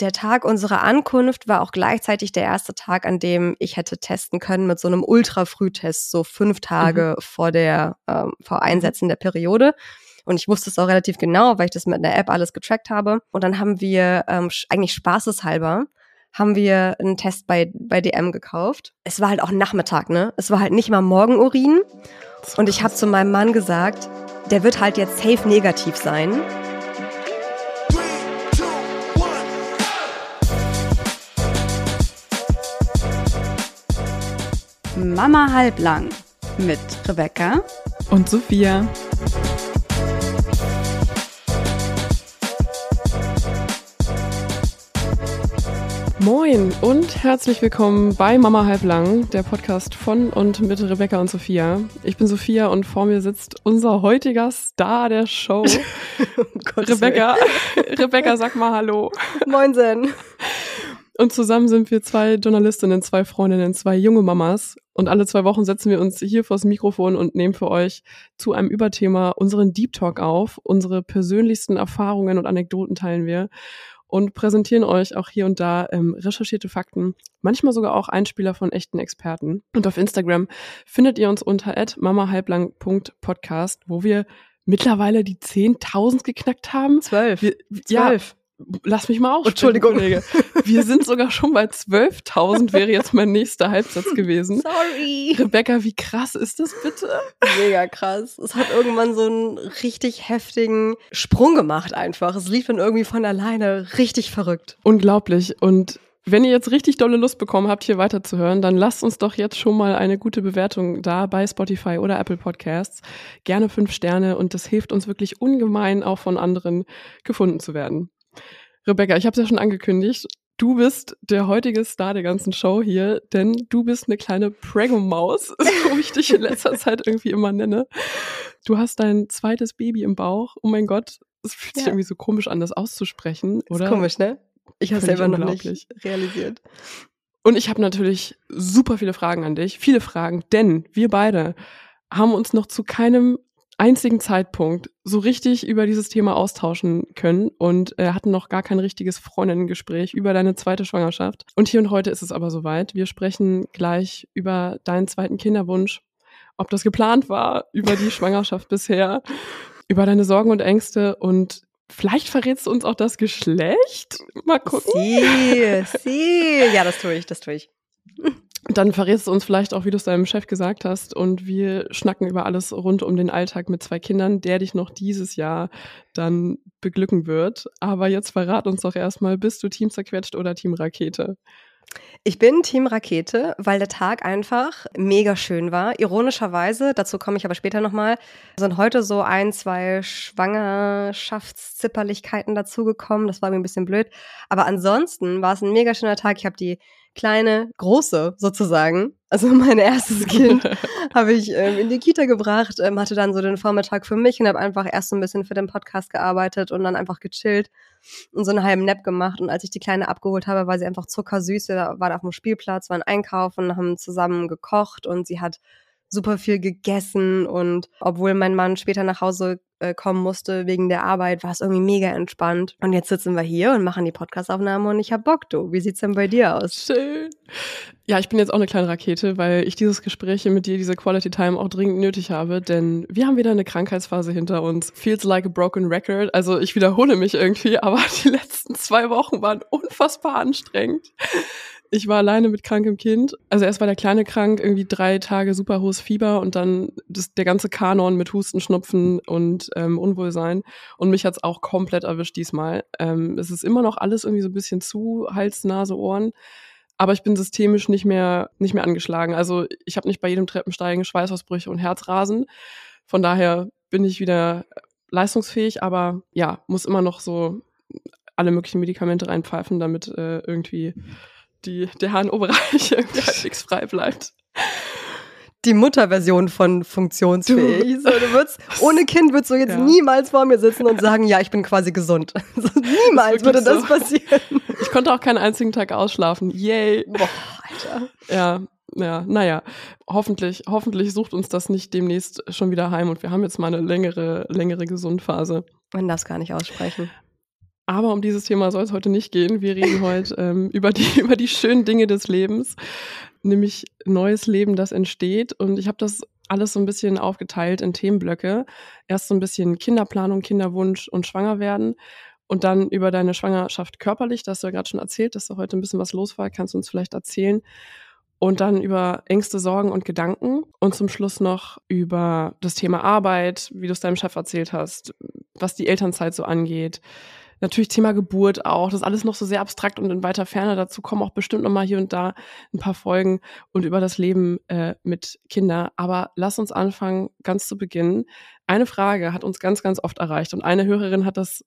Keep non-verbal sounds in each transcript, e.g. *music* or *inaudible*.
der Tag unserer Ankunft war auch gleichzeitig der erste Tag, an dem ich hätte testen können mit so einem Ultra-Frühtest, so fünf Tage mhm. vor der, ähm, vor Einsetzen der Periode. Und ich wusste es auch relativ genau, weil ich das mit der App alles getrackt habe. Und dann haben wir ähm, eigentlich spaßeshalber haben wir einen Test bei, bei DM gekauft. Es war halt auch Nachmittag, ne? Es war halt nicht mal Morgenurin. Und ich habe zu meinem Mann gesagt, der wird halt jetzt safe negativ sein. Mama halblang mit Rebecca und Sophia. Moin und herzlich willkommen bei Mama Halblang, der Podcast von und mit Rebecca und Sophia. Ich bin Sophia und vor mir sitzt unser heutiger Star der Show. *laughs* oh Rebecca, Rebecca, sag mal Hallo. Moinsen. Und zusammen sind wir zwei Journalistinnen, zwei Freundinnen, zwei junge Mamas. Und alle zwei Wochen setzen wir uns hier vors Mikrofon und nehmen für euch zu einem Überthema unseren Deep Talk auf. Unsere persönlichsten Erfahrungen und Anekdoten teilen wir und präsentieren euch auch hier und da ähm, recherchierte Fakten, manchmal sogar auch Einspieler von echten Experten. Und auf Instagram findet ihr uns unter mamahalblang.podcast, wo wir mittlerweile die 10.000 geknackt haben. Zwölf. Wir, Zwölf. Ja, Lass mich mal auf. Entschuldigung. Kollege. Wir sind sogar schon bei 12.000, wäre jetzt mein nächster Halbsatz gewesen. Sorry. Rebecca, wie krass ist das bitte? Mega krass. Es hat irgendwann so einen richtig heftigen Sprung gemacht einfach. Es lief dann irgendwie von alleine. Richtig verrückt. Unglaublich. Und wenn ihr jetzt richtig dolle Lust bekommen habt, hier weiterzuhören, dann lasst uns doch jetzt schon mal eine gute Bewertung da bei Spotify oder Apple Podcasts. Gerne fünf Sterne und das hilft uns wirklich ungemein, auch von anderen gefunden zu werden. Rebecca, ich habe es ja schon angekündigt. Du bist der heutige Star der ganzen Show hier, denn du bist eine kleine Prego-Maus, *laughs* so wie ich dich in letzter *laughs* Zeit irgendwie immer nenne. Du hast dein zweites Baby im Bauch. Oh mein Gott, es fühlt ja. sich irgendwie so komisch an, das auszusprechen, oder? Ist komisch, ne? Ich habe selber noch nicht realisiert. Und ich habe natürlich super viele Fragen an dich, viele Fragen, denn wir beide haben uns noch zu keinem einzigen Zeitpunkt so richtig über dieses Thema austauschen können und äh, hatten noch gar kein richtiges Freundinnengespräch über deine zweite Schwangerschaft. Und hier und heute ist es aber soweit. Wir sprechen gleich über deinen zweiten Kinderwunsch, ob das geplant war, über die *laughs* Schwangerschaft bisher, über deine Sorgen und Ängste und Vielleicht verrätst du uns auch das Geschlecht. Mal gucken. Sie, sie. Ja, das tue ich, das tue ich. *laughs* Dann verrätst du uns vielleicht auch, wie du es deinem Chef gesagt hast. Und wir schnacken über alles rund um den Alltag mit zwei Kindern, der dich noch dieses Jahr dann beglücken wird. Aber jetzt verrat uns doch erstmal, bist du Team zerquetscht oder Team Rakete? Ich bin Team Rakete, weil der Tag einfach mega schön war. Ironischerweise, dazu komme ich aber später nochmal, sind heute so ein, zwei Schwangerschaftszipperlichkeiten dazugekommen. Das war mir ein bisschen blöd. Aber ansonsten war es ein mega schöner Tag. Ich habe die kleine, große sozusagen. Also *laughs* mein erstes Kind *laughs* habe ich ähm, in die Kita gebracht, ähm, hatte dann so den Vormittag für mich und habe einfach erst so ein bisschen für den Podcast gearbeitet und dann einfach gechillt und so einen halben Nap gemacht. Und als ich die Kleine abgeholt habe, war sie einfach zuckersüß. Wir waren auf dem Spielplatz, waren einkaufen, haben zusammen gekocht und sie hat super viel gegessen und obwohl mein Mann später nach Hause äh, kommen musste wegen der Arbeit, war es irgendwie mega entspannt. Und jetzt sitzen wir hier und machen die Podcastaufnahme und ich hab Bock, du. Wie sieht's denn bei dir aus? Schön. Ja, ich bin jetzt auch eine kleine Rakete, weil ich dieses Gespräch mit dir, diese Quality Time auch dringend nötig habe, denn wir haben wieder eine Krankheitsphase hinter uns. Feels like a broken record. Also ich wiederhole mich irgendwie, *laughs* aber die letzten zwei Wochen waren unfassbar anstrengend. Ich war alleine mit krankem Kind. Also erst war der Kleine krank, irgendwie drei Tage super hohes Fieber und dann das, der ganze Kanon mit Husten, Schnupfen und ähm, Unwohlsein. Und mich hat's auch komplett erwischt diesmal. Ähm, es ist immer noch alles irgendwie so ein bisschen zu, Hals, Nase, Ohren. Aber ich bin systemisch nicht mehr, nicht mehr angeschlagen. Also ich habe nicht bei jedem Treppensteigen Schweißausbrüche und Herzrasen. Von daher bin ich wieder leistungsfähig, aber ja, muss immer noch so alle möglichen Medikamente reinpfeifen, damit äh, irgendwie die, der HNO-Bereich *laughs* irgendwie halbwegs frei bleibt. Die Mutterversion von funktionsfähig. Du, so, du würdest, ohne Kind würdest du jetzt ja. niemals vor mir sitzen und *laughs* sagen, ja, ich bin quasi gesund. *laughs* So, niemals würde das so. passieren. Ich konnte auch keinen einzigen Tag ausschlafen. Yay. Boah, Alter. Ja, ja, naja, hoffentlich, hoffentlich sucht uns das nicht demnächst schon wieder heim und wir haben jetzt mal eine längere, längere Gesundphase. Man darf es gar nicht aussprechen. Aber um dieses Thema soll es heute nicht gehen. Wir reden *laughs* heute ähm, über, die, *laughs* über die schönen Dinge des Lebens, nämlich neues Leben, das entsteht. Und ich habe das alles so ein bisschen aufgeteilt in Themenblöcke. Erst so ein bisschen Kinderplanung, Kinderwunsch und Schwangerwerden. Und dann über deine Schwangerschaft körperlich, das hast du ja gerade schon erzählt, dass da heute ein bisschen was los war. Kannst du uns vielleicht erzählen? Und dann über Ängste, Sorgen und Gedanken. Und zum Schluss noch über das Thema Arbeit, wie du es deinem Chef erzählt hast, was die Elternzeit so angeht. Natürlich Thema Geburt auch. Das ist alles noch so sehr abstrakt und in weiter Ferne. Dazu kommen auch bestimmt noch mal hier und da ein paar Folgen und über das Leben äh, mit Kindern. Aber lass uns anfangen, ganz zu Beginn. Eine Frage hat uns ganz, ganz oft erreicht und eine Hörerin hat das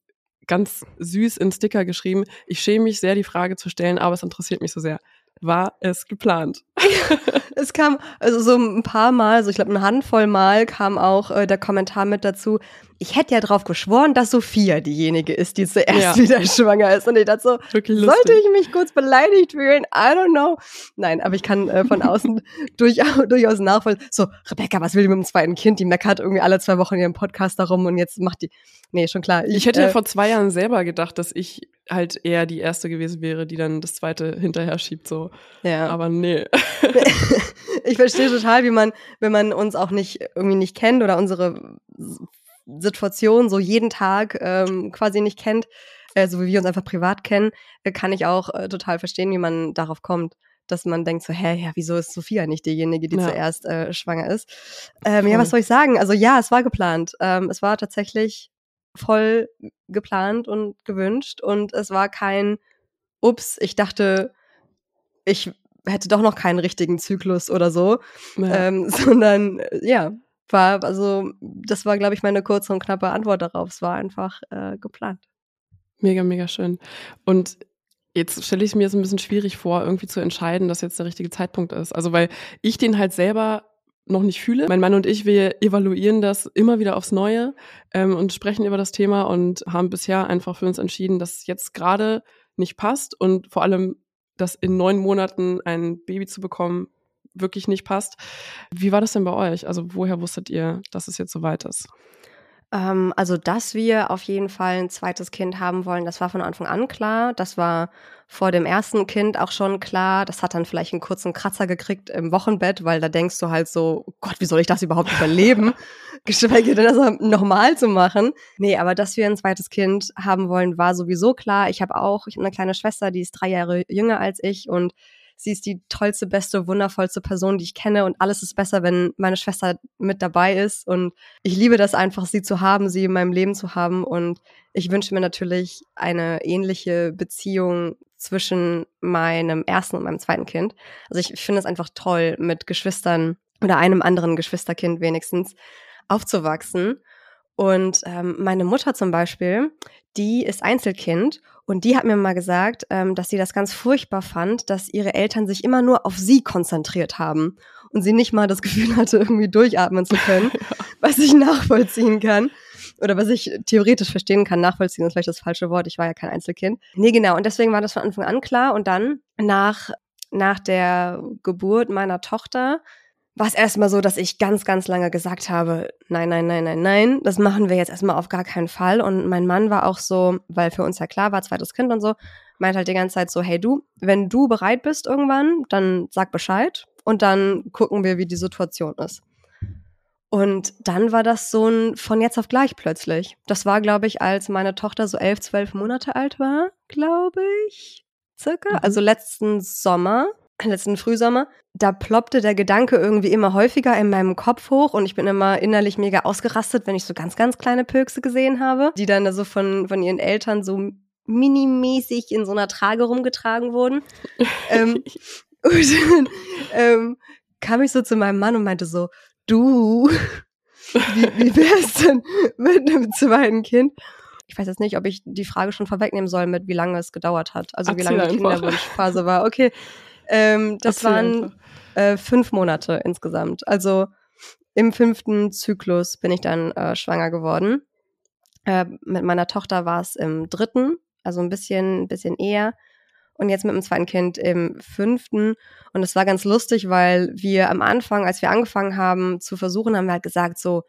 ganz süß in Sticker geschrieben. Ich schäme mich sehr, die Frage zu stellen, aber es interessiert mich so sehr war es geplant. *laughs* es kam, also so ein paar Mal, so ich glaube eine Handvoll Mal kam auch äh, der Kommentar mit dazu, ich hätte ja drauf geschworen, dass Sophia diejenige ist, die zuerst ja. wieder schwanger ist. Und ich dachte so, sollte ich mich kurz beleidigt fühlen? I don't know. Nein, aber ich kann äh, von *laughs* außen durchaus, durchaus nachvollziehen. So, Rebecca, was will die mit dem zweiten Kind? Die meckert irgendwie alle zwei Wochen ihren Podcast darum und jetzt macht die. Nee, schon klar. Ich, ich hätte äh, ja vor zwei Jahren selber gedacht, dass ich halt eher die erste gewesen wäre, die dann das zweite hinterher schiebt, so. Ja. Aber nee. *laughs* ich verstehe total, wie man, wenn man uns auch nicht irgendwie nicht kennt oder unsere Situation so jeden Tag ähm, quasi nicht kennt, äh, so wie wir uns einfach privat kennen, äh, kann ich auch äh, total verstehen, wie man darauf kommt dass man denkt so, hä, ja, wieso ist Sophia nicht diejenige, die ja. zuerst äh, schwanger ist? Ähm, ja, was soll ich sagen? Also ja, es war geplant. Ähm, es war tatsächlich voll geplant und gewünscht und es war kein, ups, ich dachte, ich hätte doch noch keinen richtigen Zyklus oder so, ja. ähm, *laughs* sondern ja, war, also das war, glaube ich, meine kurze und knappe Antwort darauf. Es war einfach äh, geplant. Mega, mega schön. Und jetzt stelle ich es mir so ein bisschen schwierig vor, irgendwie zu entscheiden, dass jetzt der richtige Zeitpunkt ist. Also weil ich den halt selber noch nicht fühle. Mein Mann und ich, wir evaluieren das immer wieder aufs Neue ähm, und sprechen über das Thema und haben bisher einfach für uns entschieden, dass es jetzt gerade nicht passt und vor allem, dass in neun Monaten ein Baby zu bekommen wirklich nicht passt. Wie war das denn bei euch? Also woher wusstet ihr, dass es jetzt soweit ist? Ähm, also, dass wir auf jeden Fall ein zweites Kind haben wollen, das war von Anfang an klar. Das war vor dem ersten Kind auch schon klar. Das hat dann vielleicht einen kurzen Kratzer gekriegt im Wochenbett, weil da denkst du halt so, oh Gott, wie soll ich das überhaupt überleben? *laughs* Geschweige denn, das nochmal zu machen. Nee, aber dass wir ein zweites Kind haben wollen, war sowieso klar. Ich habe auch, ich habe eine kleine Schwester, die ist drei Jahre jünger als ich und sie ist die tollste, beste, wundervollste Person, die ich kenne und alles ist besser, wenn meine Schwester mit dabei ist und ich liebe das einfach, sie zu haben, sie in meinem Leben zu haben und ich wünsche mir natürlich eine ähnliche Beziehung zwischen meinem ersten und meinem zweiten Kind. Also ich finde es einfach toll, mit Geschwistern oder einem anderen Geschwisterkind wenigstens aufzuwachsen. Und ähm, meine Mutter zum Beispiel, die ist Einzelkind und die hat mir mal gesagt, ähm, dass sie das ganz furchtbar fand, dass ihre Eltern sich immer nur auf sie konzentriert haben und sie nicht mal das Gefühl hatte, irgendwie durchatmen zu können, *laughs* was ich nachvollziehen kann. Oder was ich theoretisch verstehen kann, nachvollziehen ist vielleicht das falsche Wort, ich war ja kein Einzelkind. Nee, genau, und deswegen war das von Anfang an klar. Und dann nach, nach der Geburt meiner Tochter war es erstmal so, dass ich ganz, ganz lange gesagt habe, nein, nein, nein, nein, nein, das machen wir jetzt erstmal auf gar keinen Fall. Und mein Mann war auch so, weil für uns ja klar war, zweites Kind und so, meint halt die ganze Zeit so, hey du, wenn du bereit bist irgendwann, dann sag Bescheid und dann gucken wir, wie die Situation ist. Und dann war das so ein von jetzt auf gleich plötzlich. Das war, glaube ich, als meine Tochter so elf, zwölf Monate alt war, glaube ich, circa. Mhm. Also letzten Sommer letzten Frühsommer, da ploppte der Gedanke irgendwie immer häufiger in meinem Kopf hoch und ich bin immer innerlich mega ausgerastet, wenn ich so ganz, ganz kleine Pökse gesehen habe, die dann so von, von ihren Eltern so minimäßig in so einer Trage rumgetragen wurden. *laughs* ähm, und dann ähm, kam ich so zu meinem Mann und meinte so, du, wie, wie wär's denn mit einem zweiten Kind? ich weiß jetzt nicht, ob ich die Frage schon vorwegnehmen soll, mit wie lange es gedauert hat. Also Erzähl wie lange die Kinderwunschphase war. Okay, ähm, das waren äh, fünf Monate insgesamt. Also im fünften Zyklus bin ich dann äh, schwanger geworden. Äh, mit meiner Tochter war es im dritten, also ein bisschen, ein bisschen eher. Und jetzt mit dem zweiten Kind im fünften. Und es war ganz lustig, weil wir am Anfang, als wir angefangen haben zu versuchen, haben wir halt gesagt so,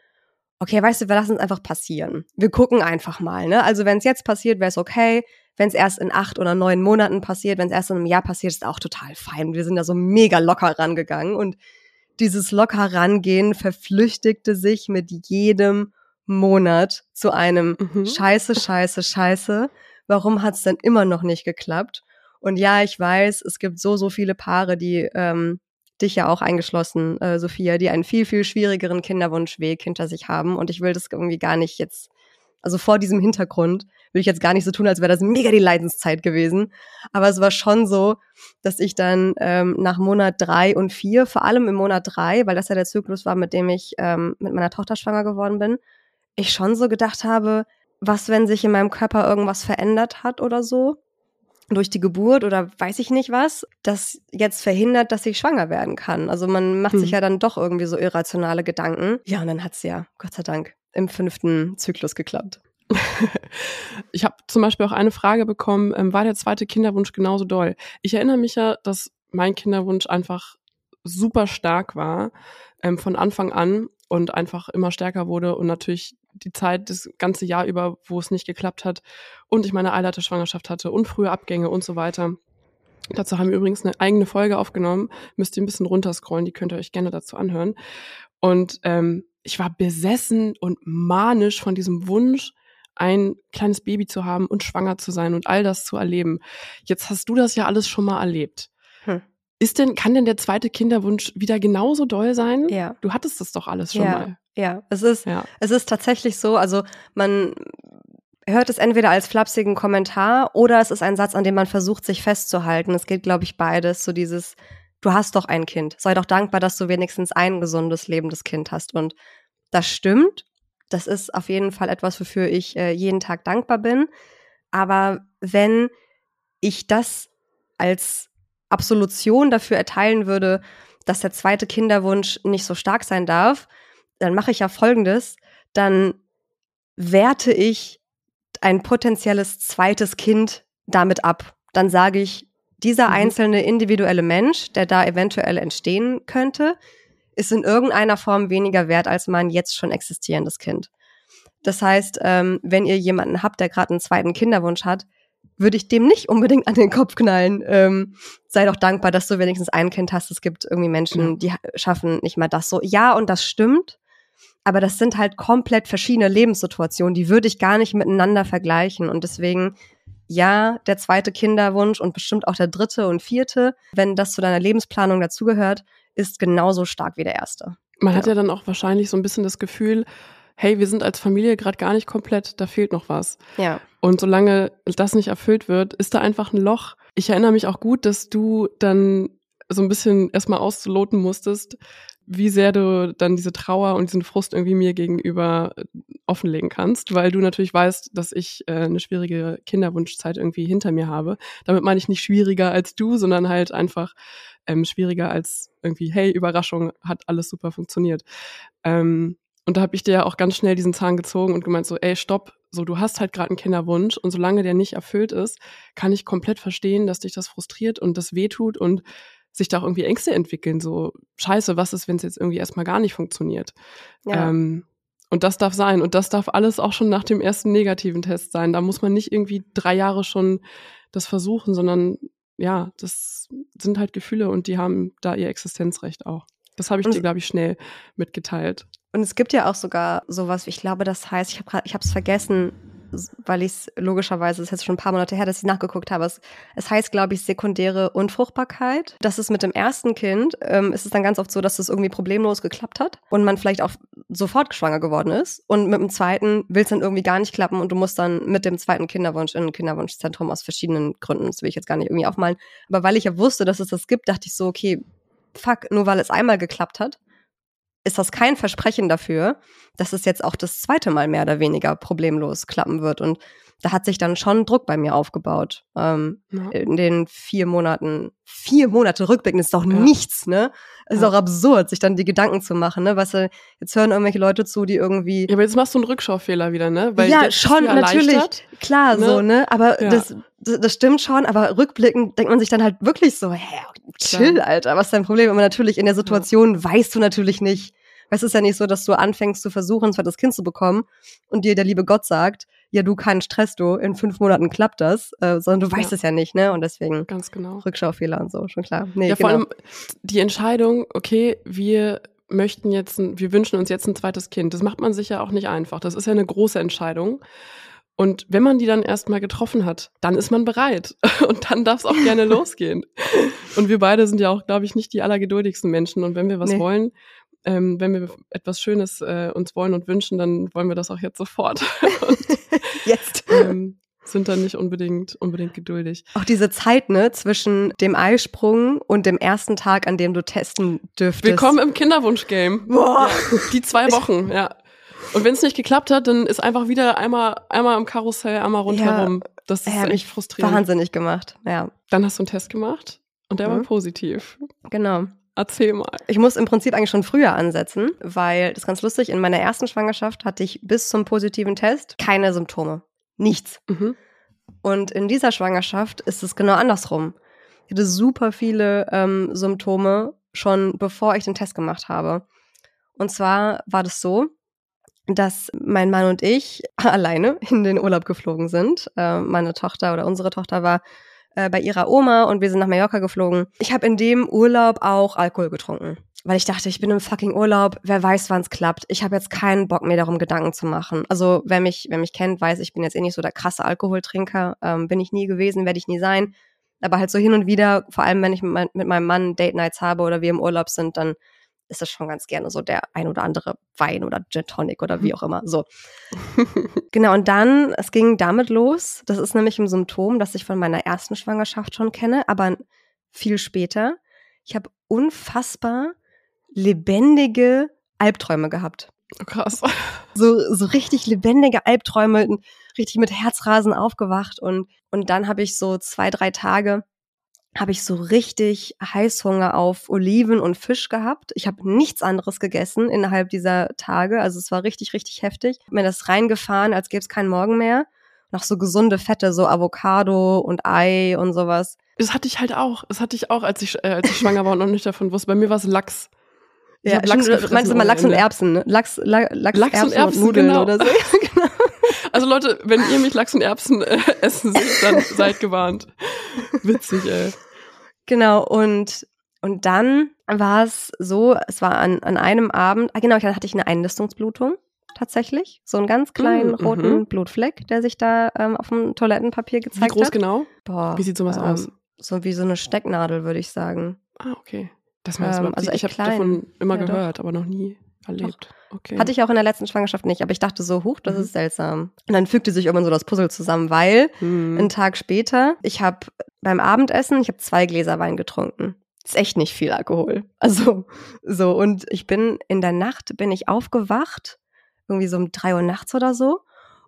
okay, weißt du, wir lassen es einfach passieren. Wir gucken einfach mal, ne? Also wenn es jetzt passiert, wäre es okay. Wenn es erst in acht oder neun Monaten passiert, wenn es erst in einem Jahr passiert, ist auch total fein. Wir sind da so mega locker rangegangen und dieses locker rangehen verflüchtigte sich mit jedem Monat zu einem mhm. Scheiße, Scheiße, Scheiße. Warum hat's denn immer noch nicht geklappt? Und ja, ich weiß, es gibt so, so viele Paare, die ähm, dich ja auch eingeschlossen, äh, Sophia, die einen viel, viel schwierigeren Kinderwunschweg hinter sich haben. Und ich will das irgendwie gar nicht jetzt, also vor diesem Hintergrund, will ich jetzt gar nicht so tun, als wäre das mega die Leidenszeit gewesen. Aber es war schon so, dass ich dann ähm, nach Monat drei und vier, vor allem im Monat drei, weil das ja der Zyklus war, mit dem ich ähm, mit meiner Tochter schwanger geworden bin, ich schon so gedacht habe, was, wenn sich in meinem Körper irgendwas verändert hat oder so? durch die Geburt oder weiß ich nicht was, das jetzt verhindert, dass ich schwanger werden kann. Also man macht hm. sich ja dann doch irgendwie so irrationale Gedanken. Ja, und dann hat's ja, Gott sei Dank, im fünften Zyklus geklappt. *laughs* ich habe zum Beispiel auch eine Frage bekommen, ähm, war der zweite Kinderwunsch genauso doll? Ich erinnere mich ja, dass mein Kinderwunsch einfach super stark war ähm, von Anfang an und einfach immer stärker wurde und natürlich die Zeit, das ganze Jahr über, wo es nicht geklappt hat und ich meine Eileiterschwangerschaft hatte und frühe Abgänge und so weiter. Dazu haben wir übrigens eine eigene Folge aufgenommen. Müsst ihr ein bisschen runterscrollen, die könnt ihr euch gerne dazu anhören. Und ähm, ich war besessen und manisch von diesem Wunsch, ein kleines Baby zu haben und schwanger zu sein und all das zu erleben. Jetzt hast du das ja alles schon mal erlebt. Hm. Ist denn, kann denn der zweite Kinderwunsch wieder genauso doll sein? Ja. Du hattest das doch alles schon ja. mal. Ja, es ist, ja. es ist tatsächlich so, also man hört es entweder als flapsigen Kommentar oder es ist ein Satz, an dem man versucht, sich festzuhalten. Es geht, glaube ich, beides. So dieses, du hast doch ein Kind. Sei doch dankbar, dass du wenigstens ein gesundes, lebendes Kind hast. Und das stimmt. Das ist auf jeden Fall etwas, wofür ich äh, jeden Tag dankbar bin. Aber wenn ich das als Absolution dafür erteilen würde, dass der zweite Kinderwunsch nicht so stark sein darf, dann mache ich ja Folgendes, dann werte ich ein potenzielles zweites Kind damit ab. Dann sage ich, dieser mhm. einzelne individuelle Mensch, der da eventuell entstehen könnte, ist in irgendeiner Form weniger wert als mein jetzt schon existierendes Kind. Das heißt, ähm, wenn ihr jemanden habt, der gerade einen zweiten Kinderwunsch hat, würde ich dem nicht unbedingt an den Kopf knallen. Ähm, sei doch dankbar, dass du wenigstens ein Kind hast. Es gibt irgendwie Menschen, die schaffen nicht mal das so. Ja, und das stimmt. Aber das sind halt komplett verschiedene Lebenssituationen, die würde ich gar nicht miteinander vergleichen. Und deswegen, ja, der zweite Kinderwunsch und bestimmt auch der dritte und vierte, wenn das zu deiner Lebensplanung dazugehört, ist genauso stark wie der erste. Man ja. hat ja dann auch wahrscheinlich so ein bisschen das Gefühl, hey, wir sind als Familie gerade gar nicht komplett, da fehlt noch was. Ja. Und solange das nicht erfüllt wird, ist da einfach ein Loch. Ich erinnere mich auch gut, dass du dann so ein bisschen erstmal auszuloten musstest, wie sehr du dann diese Trauer und diesen Frust irgendwie mir gegenüber äh, offenlegen kannst, weil du natürlich weißt, dass ich äh, eine schwierige Kinderwunschzeit irgendwie hinter mir habe. Damit meine ich nicht schwieriger als du, sondern halt einfach ähm, schwieriger als irgendwie, hey, Überraschung, hat alles super funktioniert. Ähm, und da habe ich dir ja auch ganz schnell diesen Zahn gezogen und gemeint so, ey, stopp, so du hast halt gerade einen Kinderwunsch und solange der nicht erfüllt ist, kann ich komplett verstehen, dass dich das frustriert und das wehtut und sich da auch irgendwie Ängste entwickeln. So, scheiße, was ist, wenn es jetzt irgendwie erstmal gar nicht funktioniert? Ja. Ähm, und das darf sein. Und das darf alles auch schon nach dem ersten negativen Test sein. Da muss man nicht irgendwie drei Jahre schon das versuchen, sondern ja, das sind halt Gefühle und die haben da ihr Existenzrecht auch. Das habe ich dir, glaube ich, schnell mitgeteilt. Und es gibt ja auch sogar sowas, ich glaube, das heißt, ich habe ich habe es vergessen, weil ich es logischerweise, es ist jetzt schon ein paar Monate her, dass ich nachgeguckt habe. Es, es heißt, glaube ich, sekundäre Unfruchtbarkeit. Das ist mit dem ersten Kind, ähm, ist es dann ganz oft so, dass es irgendwie problemlos geklappt hat und man vielleicht auch sofort schwanger geworden ist. Und mit dem zweiten will es dann irgendwie gar nicht klappen und du musst dann mit dem zweiten Kinderwunsch in ein Kinderwunschzentrum aus verschiedenen Gründen, das will ich jetzt gar nicht irgendwie aufmalen. Aber weil ich ja wusste, dass es das gibt, dachte ich so, okay, fuck, nur weil es einmal geklappt hat, ist das kein Versprechen dafür, dass es jetzt auch das zweite Mal mehr oder weniger problemlos klappen wird. Und da hat sich dann schon Druck bei mir aufgebaut. Ähm, ja. In den vier Monaten, vier Monate rückblicken ist doch ja. nichts, ne? Es ist ja. auch absurd, sich dann die Gedanken zu machen, ne? Weißt du, jetzt hören irgendwelche Leute zu, die irgendwie. Ja, aber jetzt machst du einen Rückschaufehler wieder, ne? Weil ja, schon, natürlich. Klar, ne? so, ne? Aber das, das stimmt schon, aber rückblickend denkt man sich dann halt wirklich so, hä, chill, Alter, was ist dein Problem? Aber natürlich in der Situation weißt du natürlich nicht, Es ist ja nicht so, dass du anfängst zu versuchen, ein zweites Kind zu bekommen und dir der liebe Gott sagt, ja, du keinen Stress, du, in fünf Monaten klappt das, äh, sondern du weißt Ja. es ja nicht, ne? Und deswegen Ganz genau. Rückschaufehler und so, schon klar. Nee, ja, vor genau. allem die Entscheidung, okay, wir möchten jetzt, ein, wir wünschen uns jetzt ein zweites Kind. Das macht man sich ja auch nicht einfach. Das ist ja eine große Entscheidung. Und wenn man die dann erstmal getroffen hat, dann ist man bereit. *laughs* Und dann darf es auch gerne *laughs* losgehen. Und wir beide sind ja auch, glaube ich, nicht die allergeduldigsten Menschen. Und wenn wir was Nee. wollen, ähm, wenn wir etwas Schönes äh, uns wollen und wünschen, dann wollen wir das auch jetzt sofort. *laughs* Und *laughs* Jetzt. ähm, sind dann nicht unbedingt, unbedingt geduldig. Auch diese Zeit, ne, zwischen dem Eisprung und dem ersten Tag, an dem du testen dürftest. Willkommen im Kinderwunsch-Game. Boah. Ja, die zwei *laughs* Wochen, ja. Und wenn es nicht geklappt hat, dann ist einfach wieder einmal, einmal im Karussell, einmal rundherum. das ist hat echt frustrierend. Wahnsinnig gemacht. Ja, Dann hast du einen Test gemacht und der war Mhm. positiv. genau. Erzähl mal. Ich muss im Prinzip eigentlich schon früher ansetzen, weil das ist ganz lustig. In meiner ersten Schwangerschaft hatte ich bis zum positiven Test keine Symptome. Nichts. Mhm. Und in dieser Schwangerschaft ist es genau andersrum. Ich hatte super viele ähm, Symptome schon bevor ich den Test gemacht habe. Und zwar war das so, dass mein Mann und ich *laughs* alleine in den Urlaub geflogen sind. Äh, meine Tochter oder unsere Tochter war äh, bei ihrer Oma und wir sind nach Mallorca geflogen. Ich habe in dem Urlaub auch Alkohol getrunken. Weil ich dachte, ich bin im fucking Urlaub, wer weiß, wann es klappt. Ich habe jetzt keinen Bock, mir darum Gedanken zu machen. Also, wer mich, wer mich kennt, weiß, ich bin jetzt eh nicht so der krasse Alkoholtrinker. Ähm, bin ich nie gewesen, werde ich nie sein. Aber halt so hin und wieder, vor allem wenn ich mit, mein, mit meinem Mann Date Nights habe oder wir im Urlaub sind, dann ist das schon ganz gerne so der ein oder andere Wein oder Gin Tonic oder wie auch immer. So. *laughs* Genau, und dann, es ging damit los. Das ist nämlich ein Symptom, das ich von meiner ersten Schwangerschaft schon kenne, aber viel später. Ich habe unfassbar lebendige Albträume gehabt. Oh, krass. *laughs* So, so richtig lebendige Albträume, richtig mit Herzrasen aufgewacht. Und, und dann habe ich so zwei, drei Tage, habe ich so richtig Heißhunger auf Oliven und Fisch gehabt. Ich habe nichts anderes gegessen innerhalb dieser Tage. Also es war richtig, richtig heftig. Hab mir das reingefahren, als gäbe es keinen Morgen mehr. Noch so gesunde Fette, so Avocado und Ei und sowas. Das hatte ich halt auch. Das hatte ich auch, als ich, äh, als ich schwanger war und noch nicht davon wusste. Bei mir war es Lachs. Ich Ja, Lachs stimmt, meinst du mal Lachs und. Erbsen, ne? Lachs, La, Lachs, Lachs und Erbsen, Erbsen, und Nudeln genau. oder so. *laughs* *laughs* genau. Also Leute, wenn ihr mich Lachs und Erbsen äh, *laughs* essen seht, dann seid gewarnt. Witzig, ey. Genau, und, und dann war es so, es war an, an einem Abend, ah genau, dann hatte ich eine Einnistungsblutung tatsächlich. So einen ganz kleinen Mm, roten mhm. Blutfleck, der sich da ähm, auf dem Toilettenpapier Wie gezeigt groß hat. genau? Boah, Wie sieht sowas ähm, aus? So wie so eine Stecknadel, würde ich sagen. Ah, okay. Das war ähm, also ich habe davon immer Ja, doch. gehört, aber noch nie erlebt. Okay. Hatte ich auch in der letzten Schwangerschaft nicht, aber ich dachte so, huch, das Mhm. ist seltsam. Und dann fügte sich irgendwann so das Puzzle zusammen, weil Hm. einen Tag später, ich habe beim Abendessen, ich habe zwei Gläser Wein getrunken. Ist echt nicht viel Alkohol. Also so und ich bin in der Nacht bin ich aufgewacht, irgendwie so um drei Uhr nachts oder so.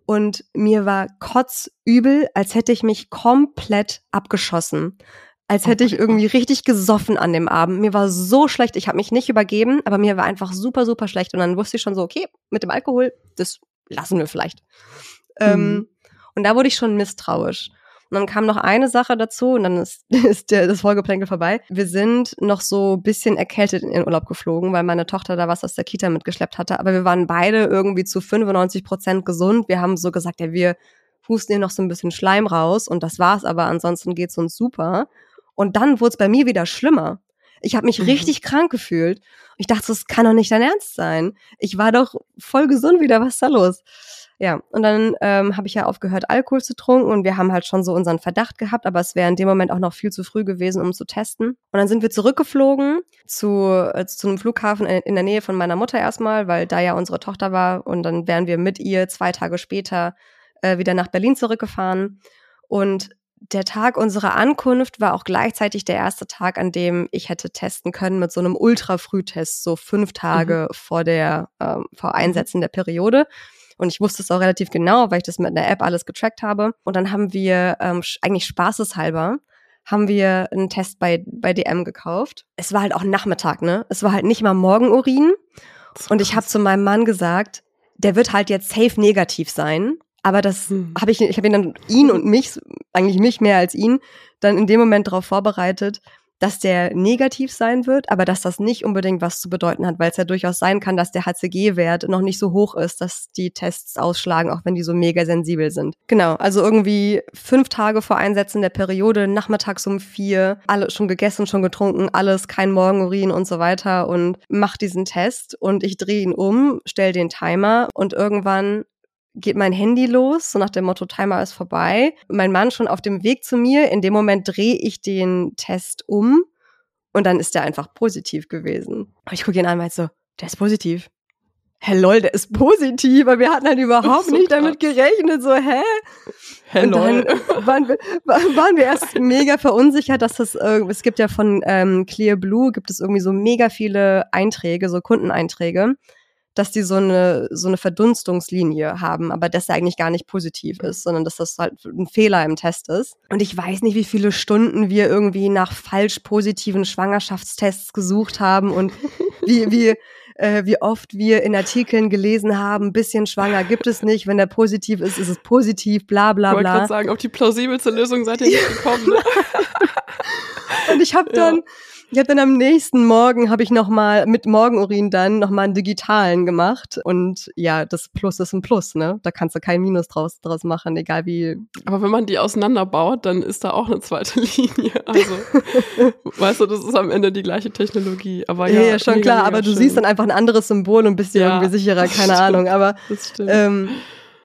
Und mir war kotzübel, als hätte ich mich komplett abgeschossen. Als Oh hätte ich irgendwie richtig gesoffen an dem Abend. Mir war so schlecht. Ich habe mich nicht übergeben, aber mir war einfach super, super schlecht. Und dann wusste ich schon so, okay, mit dem Alkohol, das lassen wir vielleicht. Ähm, Mhm. und da wurde ich schon misstrauisch. Und dann kam noch eine Sache dazu und dann ist, *laughs* ist der, das Folgeplänkel vorbei. Wir sind noch so ein bisschen erkältet in den Urlaub geflogen, weil meine Tochter da was aus der Kita mitgeschleppt hatte. Aber wir waren beide irgendwie zu 95 Prozent gesund. Wir haben so gesagt, ja, wir husten hier noch so ein bisschen Schleim raus und das war's. Aber ansonsten geht's uns super. Und dann wurde es bei mir wieder schlimmer. Ich habe mich Mhm. richtig krank gefühlt. Ich dachte, das kann doch nicht dein Ernst sein. Ich war doch voll gesund wieder. Was ist da los? Ja, und dann ähm, habe ich ja aufgehört, Alkohol zu trinken und wir haben halt schon so unseren Verdacht gehabt, aber es wäre in dem Moment auch noch viel zu früh gewesen, um zu testen. Und dann sind wir zurückgeflogen zu, äh, zu einem Flughafen in, in der Nähe von meiner Mutter erstmal, weil da ja unsere Tochter war und dann wären wir mit ihr zwei Tage später äh, wieder nach Berlin zurückgefahren. Und der Tag unserer Ankunft war auch gleichzeitig der erste Tag, an dem ich hätte testen können mit so einem Ultra-Frühtest, so fünf Tage vor der, ähm, vor Einsetzen der Periode. Und ich wusste es auch relativ genau, weil ich das mit einer App alles getrackt habe. Und dann haben wir ähm, eigentlich spaßeshalber haben wir einen Test bei, bei DM gekauft. Es war halt auch Nachmittag, ne? Es war halt nicht mal Morgenurin. Und ich habe zu meinem Mann gesagt, der wird halt jetzt safe negativ sein. Aber das Hm. habe ich, ich habe ihn dann, ihn und mich, eigentlich mich mehr als ihn, dann in dem Moment darauf vorbereitet, dass der negativ sein wird, aber dass das nicht unbedingt was zu bedeuten hat, weil es ja durchaus sein kann, dass der HCG-Wert noch nicht so hoch ist, dass die Tests ausschlagen, auch wenn die so mega sensibel sind. Genau, also irgendwie fünf Tage vor Einsetzen der Periode, nachmittags um vier, alle schon gegessen, schon getrunken, alles, kein Morgenurin und so weiter und mach diesen Test und ich drehe ihn um, stell den Timer und irgendwann geht mein Handy los, so nach dem Motto Timer ist vorbei. Mein Mann schon auf dem Weg zu mir. In dem Moment drehe ich den Test um und dann ist der einfach positiv gewesen. Ich gucke ihn an und so, der ist positiv. Hä, lol, der ist positiv, aber wir hatten halt überhaupt so nicht krass. damit gerechnet, so, hä? Hä, lol. *laughs* Waren wir, waren wir erst mega verunsichert, dass das, äh, es gibt ja von ähm, Clear Blue, gibt es irgendwie so mega viele Einträge, so Kundeneinträge dass die so eine, so eine Verdunstungslinie haben, aber dass er eigentlich gar nicht positiv ist, sondern dass das halt ein Fehler im Test ist. Und ich weiß nicht, wie viele Stunden wir irgendwie nach falsch positiven Schwangerschaftstests gesucht haben und *laughs* wie, wie, äh, wie oft wir in Artikeln gelesen haben, bisschen schwanger gibt es nicht, wenn der positiv ist, ist es positiv, bla bla bla. Ich wollte gerade sagen, auf die plausibelste Lösung seid ihr nicht gekommen. Ne? *laughs* und ich habe dann, ja ich habe dann am nächsten Morgen habe ich noch mal mit Morgenurin dann noch mal einen digitalen gemacht und ja, das Plus ist ein Plus, ne? Da kannst du kein Minus draus draus machen, egal wie. Aber wenn man die auseinanderbaut, dann ist da auch eine zweite *laughs* Linie. Also, weißt du, das ist am Ende die gleiche Technologie. Aber ja, ja, schon mega, klar. Mega aber du schön. siehst dann einfach ein anderes Symbol und bist dir ja, irgendwie sicherer, keine Ahnung. Aber das stimmt. Ähm,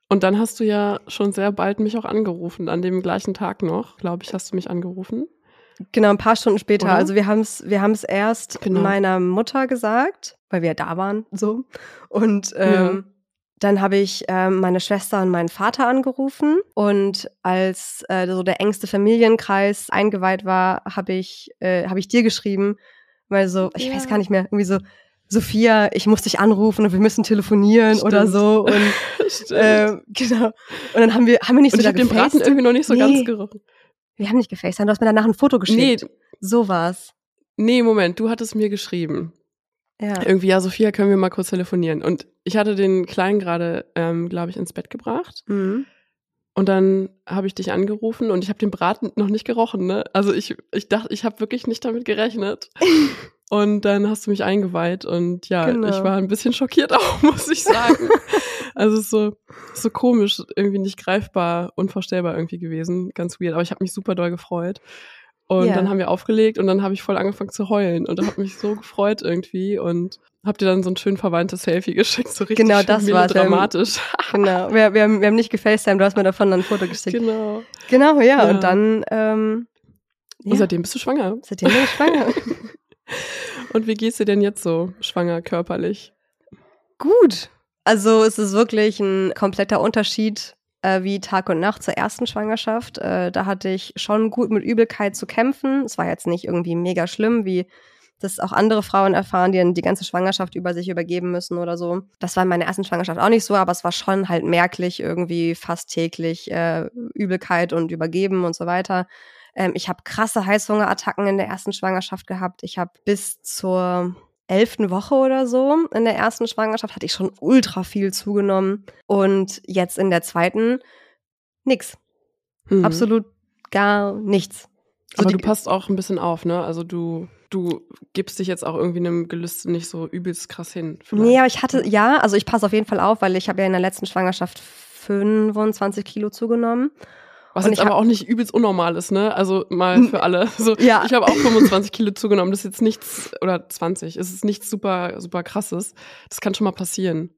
und dann hast du ja schon sehr bald mich auch angerufen, an dem gleichen Tag noch, glaube ich, hast du mich angerufen. Genau, ein paar Stunden später. Oder? Also wir haben es wir haben's erst genau. meiner Mutter gesagt, weil wir ja da waren, so. Und ähm, ja. dann habe ich ähm, meine Schwester und meinen Vater angerufen. Und als äh, so der engste Familienkreis eingeweiht war, habe ich, äh, hab ich dir geschrieben, weil so, ich ja. weiß gar nicht mehr, irgendwie so, Sophia, ich muss dich anrufen und wir müssen telefonieren Stimmt. oder so. Und *laughs* äh, genau. Und dann haben wir, haben wir nicht und so ich habe den Braten irgendwie noch nicht so nee. ganz gerochen. Wir haben nicht gefacetimed, du hast mir danach ein Foto geschickt. Nee. So war's. Nee, Moment, du hattest mir geschrieben. Ja. Irgendwie, ja, Sophia, können wir mal kurz telefonieren. Und ich hatte den Kleinen gerade, ähm, glaube ich, ins Bett gebracht. Mhm. Und dann habe ich dich angerufen und ich habe den Braten noch nicht gerochen, ne? Also ich, ich dachte, ich habe wirklich nicht damit gerechnet. *laughs* und dann hast du mich eingeweiht und ja, genau. ich war ein bisschen schockiert *laughs* auch, muss ich sagen. Also so, so komisch, irgendwie nicht greifbar, unvorstellbar irgendwie gewesen. Ganz weird. Aber ich habe mich super doll gefreut. Und yeah. dann haben wir aufgelegt und dann habe ich voll angefangen zu heulen und habe mich so gefreut irgendwie und hab dir dann so ein schön verwandtes Selfie geschickt, so richtig genau, das war dramatisch. *laughs* genau, wir, wir, haben, wir haben nicht gefacetimed, du hast mir davon dann ein Foto geschickt. Genau. Genau, ja, ja. und dann ähm, ja. Und seitdem bist du schwanger. Seitdem bin ich schwanger. *laughs* und wie geht's dir denn jetzt so schwanger körperlich? Gut. Also es ist wirklich ein kompletter Unterschied äh, wie Tag und Nacht zur ersten Schwangerschaft. Äh, da hatte ich schon gut mit Übelkeit zu kämpfen. Es war jetzt nicht irgendwie mega schlimm, wie das auch andere Frauen erfahren, die die ganze Schwangerschaft über sich übergeben müssen oder so. Das war in meiner ersten Schwangerschaft auch nicht so, aber es war schon halt merklich irgendwie fast täglich äh, Übelkeit und Übergeben und so weiter. Ähm, ich habe krasse Heißhungerattacken in der ersten Schwangerschaft gehabt. Ich habe bis zur elften Woche oder so in der ersten Schwangerschaft hatte ich schon ultra viel zugenommen und jetzt in der zweiten nix. Mhm. Absolut gar nichts. So Aber du passt auch ein bisschen auf, ne? Also du du gibst dich jetzt auch irgendwie einem Gelüste nicht so übelst krass hin. Vielleicht. Nee, aber ich hatte, ja, also ich passe auf jeden Fall auf, weil ich habe ja in der letzten Schwangerschaft 25 Kilo zugenommen. Was und jetzt aber auch nicht übelst unnormal ist, ne? Also mal für alle. *laughs* So, ja. Ich habe auch 25 Kilo zugenommen. Das ist jetzt nichts, oder 20, es ist nichts super, super krasses. Das kann schon mal passieren.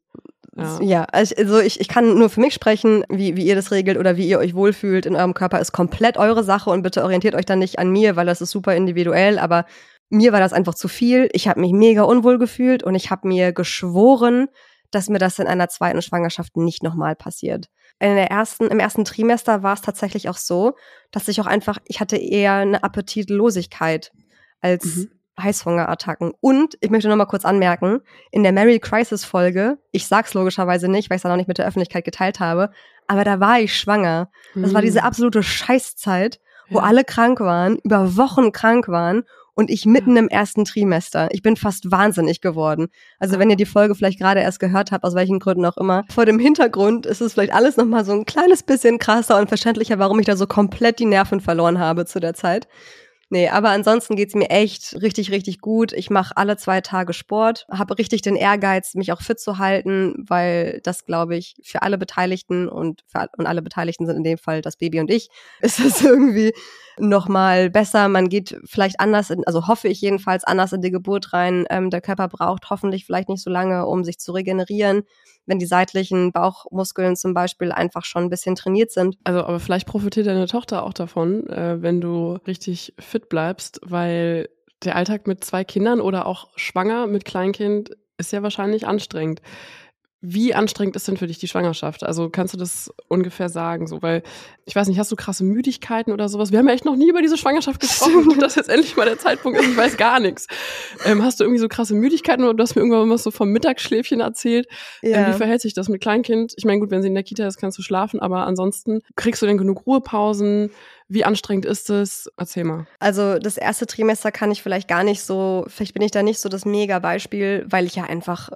Ja, ja also ich, ich kann nur für mich sprechen, wie, wie ihr das regelt oder wie ihr euch wohlfühlt in eurem Körper, ist komplett eure Sache und bitte orientiert euch dann nicht an mir, weil das ist super individuell, aber mir war das einfach zu viel. Ich habe mich mega unwohl gefühlt und ich habe mir geschworen, dass mir das in einer zweiten Schwangerschaft nicht nochmal passiert in der ersten, im ersten Trimester war es tatsächlich auch so, dass ich auch einfach, ich hatte eher eine Appetitlosigkeit als mhm. Heißhungerattacken. Und ich möchte noch mal kurz anmerken, in der Mary Crisis Folge, ich sag's logischerweise nicht, weil ich es dann auch nicht mit der Öffentlichkeit geteilt habe, aber da war ich schwanger. Das mhm. war diese absolute Scheißzeit, wo ja. alle krank waren, über Wochen krank waren und ich mitten im ersten Trimester. Ich bin fast wahnsinnig geworden. Also wenn ihr die Folge vielleicht gerade erst gehört habt, aus welchen Gründen auch immer, vor dem Hintergrund ist es vielleicht alles nochmal so ein kleines bisschen krasser und verständlicher, warum ich da so komplett die Nerven verloren habe zu der Zeit. Nee, aber ansonsten geht's mir echt richtig, richtig gut. Ich mache alle zwei Tage Sport, habe richtig den Ehrgeiz, mich auch fit zu halten, weil das, glaube ich, für alle Beteiligten und, für, und alle Beteiligten sind in dem Fall das Baby und ich, *laughs* ist es irgendwie nochmal besser. Man geht vielleicht anders, in, also hoffe ich jedenfalls anders in die Geburt rein. Ähm, der Körper braucht hoffentlich vielleicht nicht so lange, um sich zu regenerieren, wenn die seitlichen Bauchmuskeln zum Beispiel einfach schon ein bisschen trainiert sind. Also, aber vielleicht profitiert deine Tochter auch davon, äh, wenn du richtig fit bleibst, weil der Alltag mit zwei Kindern oder auch schwanger mit Kleinkind ist ja wahrscheinlich anstrengend. Wie anstrengend ist denn für dich die Schwangerschaft? Also kannst du das ungefähr sagen, so, weil ich weiß nicht, hast du krasse Müdigkeiten oder sowas? Wir haben ja echt noch nie über diese Schwangerschaft gesprochen *laughs* und das ist jetzt endlich mal der Zeitpunkt ist, ich weiß gar nichts. Ähm, hast du irgendwie so krasse Müdigkeiten oder du hast mir irgendwann mal so vom Mittagsschläfchen erzählt? Ja. Ähm, wie verhält sich das mit Kleinkind? Ich meine, gut, wenn sie in der Kita ist, kannst du schlafen, aber ansonsten kriegst du denn genug Ruhepausen? Wie anstrengend ist es? Erzähl mal. Also das erste Trimester kann ich vielleicht gar nicht so, vielleicht bin ich da nicht so das Mega-Beispiel, weil ich ja einfach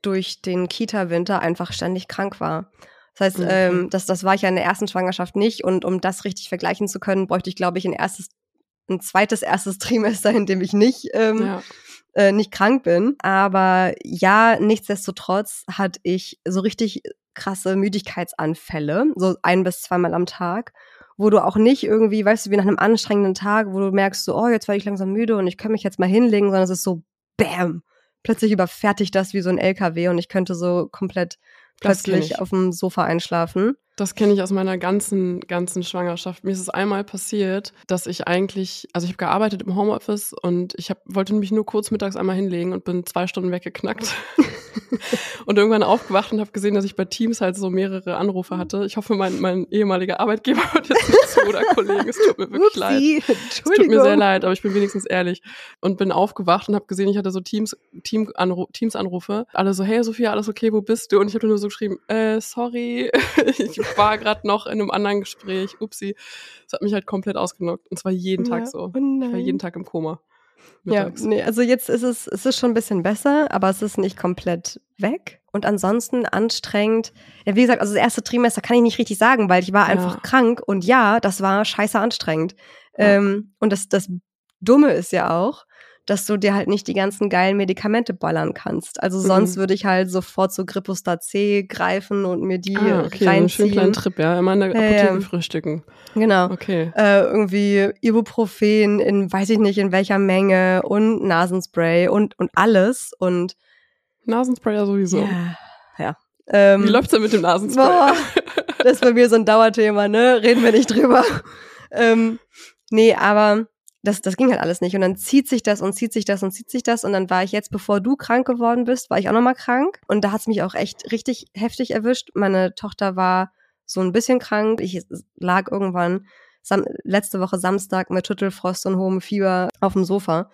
durch den Kita-Winter einfach ständig krank war. Das heißt, mhm. ähm, das, das war ich ja in der ersten Schwangerschaft nicht und um das richtig vergleichen zu können, bräuchte ich, glaube ich, ein erstes, ein zweites erstes *laughs* Trimester, in dem ich nicht, ähm, ja. äh, nicht krank bin. Aber ja, nichtsdestotrotz hatte ich so richtig krasse Müdigkeitsanfälle, so ein bis zweimal am Tag wo du auch nicht irgendwie, weißt du, wie nach einem anstrengenden Tag, wo du merkst so, oh, jetzt werde ich langsam müde und ich kann mich jetzt mal hinlegen, sondern es ist so, bam, plötzlich überfertigt das wie so ein LKW und ich könnte so komplett plötzlich auf dem Sofa einschlafen. Das kenne ich aus meiner ganzen, ganzen Schwangerschaft. Mir ist es einmal passiert, dass ich eigentlich, also ich habe gearbeitet im Homeoffice und ich hab, wollte mich nur kurz mittags einmal hinlegen und bin zwei Stunden weggeknackt. *laughs* und irgendwann aufgewacht und habe gesehen, dass ich bei Teams halt so mehrere Anrufe hatte. Ich hoffe, mein, mein ehemaliger Arbeitgeber *laughs* hört jetzt nicht zu oder Kollegen. Es tut mir wirklich Upsi. leid. Es tut mir sehr leid, aber ich bin wenigstens ehrlich. Und bin aufgewacht und habe gesehen, ich hatte so Teams, Team -Anru Teams Anrufe. Alle so, hey Sophia, alles okay, wo bist du? Und ich habe nur so geschrieben, äh, sorry, *laughs* ich war gerade noch in einem anderen Gespräch. Upsi. Das hat mich halt komplett ausgenockt. Und zwar jeden Tag so. Oh ich war jeden Tag im Koma. Mittags. Ja, nee, also jetzt ist es, es ist schon ein bisschen besser, aber es ist nicht komplett weg. Und ansonsten anstrengend. Ja, wie gesagt, also das erste Trimester kann ich nicht richtig sagen, weil ich war einfach ja. krank und ja, das war scheiße anstrengend. Ja. Ähm, und das, das Dumme ist ja auch, dass du dir halt nicht die ganzen geilen Medikamente ballern kannst. Also sonst mhm. würde ich halt sofort so Grippostat C greifen und mir die ah, okay, reinziehen. Einen kleinen Trip, ja, immer in der Apotheke äh, frühstücken. Genau. Okay. Äh, irgendwie Ibuprofen in, weiß ich nicht in welcher Menge und Nasenspray und, und alles und Nasenspray ja sowieso. Ja. ja. Ähm, Wie läuft's denn mit dem Nasenspray? Boah, das ist bei mir so ein Dauerthema, ne? Reden wir nicht drüber. *laughs* ähm, nee, aber das, das ging halt alles nicht. Und dann zieht sich das und zieht sich das und zieht sich das. Und dann war ich jetzt, bevor du krank geworden bist, war ich auch nochmal krank. Und da hat's mich auch echt richtig heftig erwischt. Meine Tochter war so ein bisschen krank. Ich lag irgendwann sam letzte Woche Samstag mit Schüttelfrost und hohem Fieber auf dem Sofa.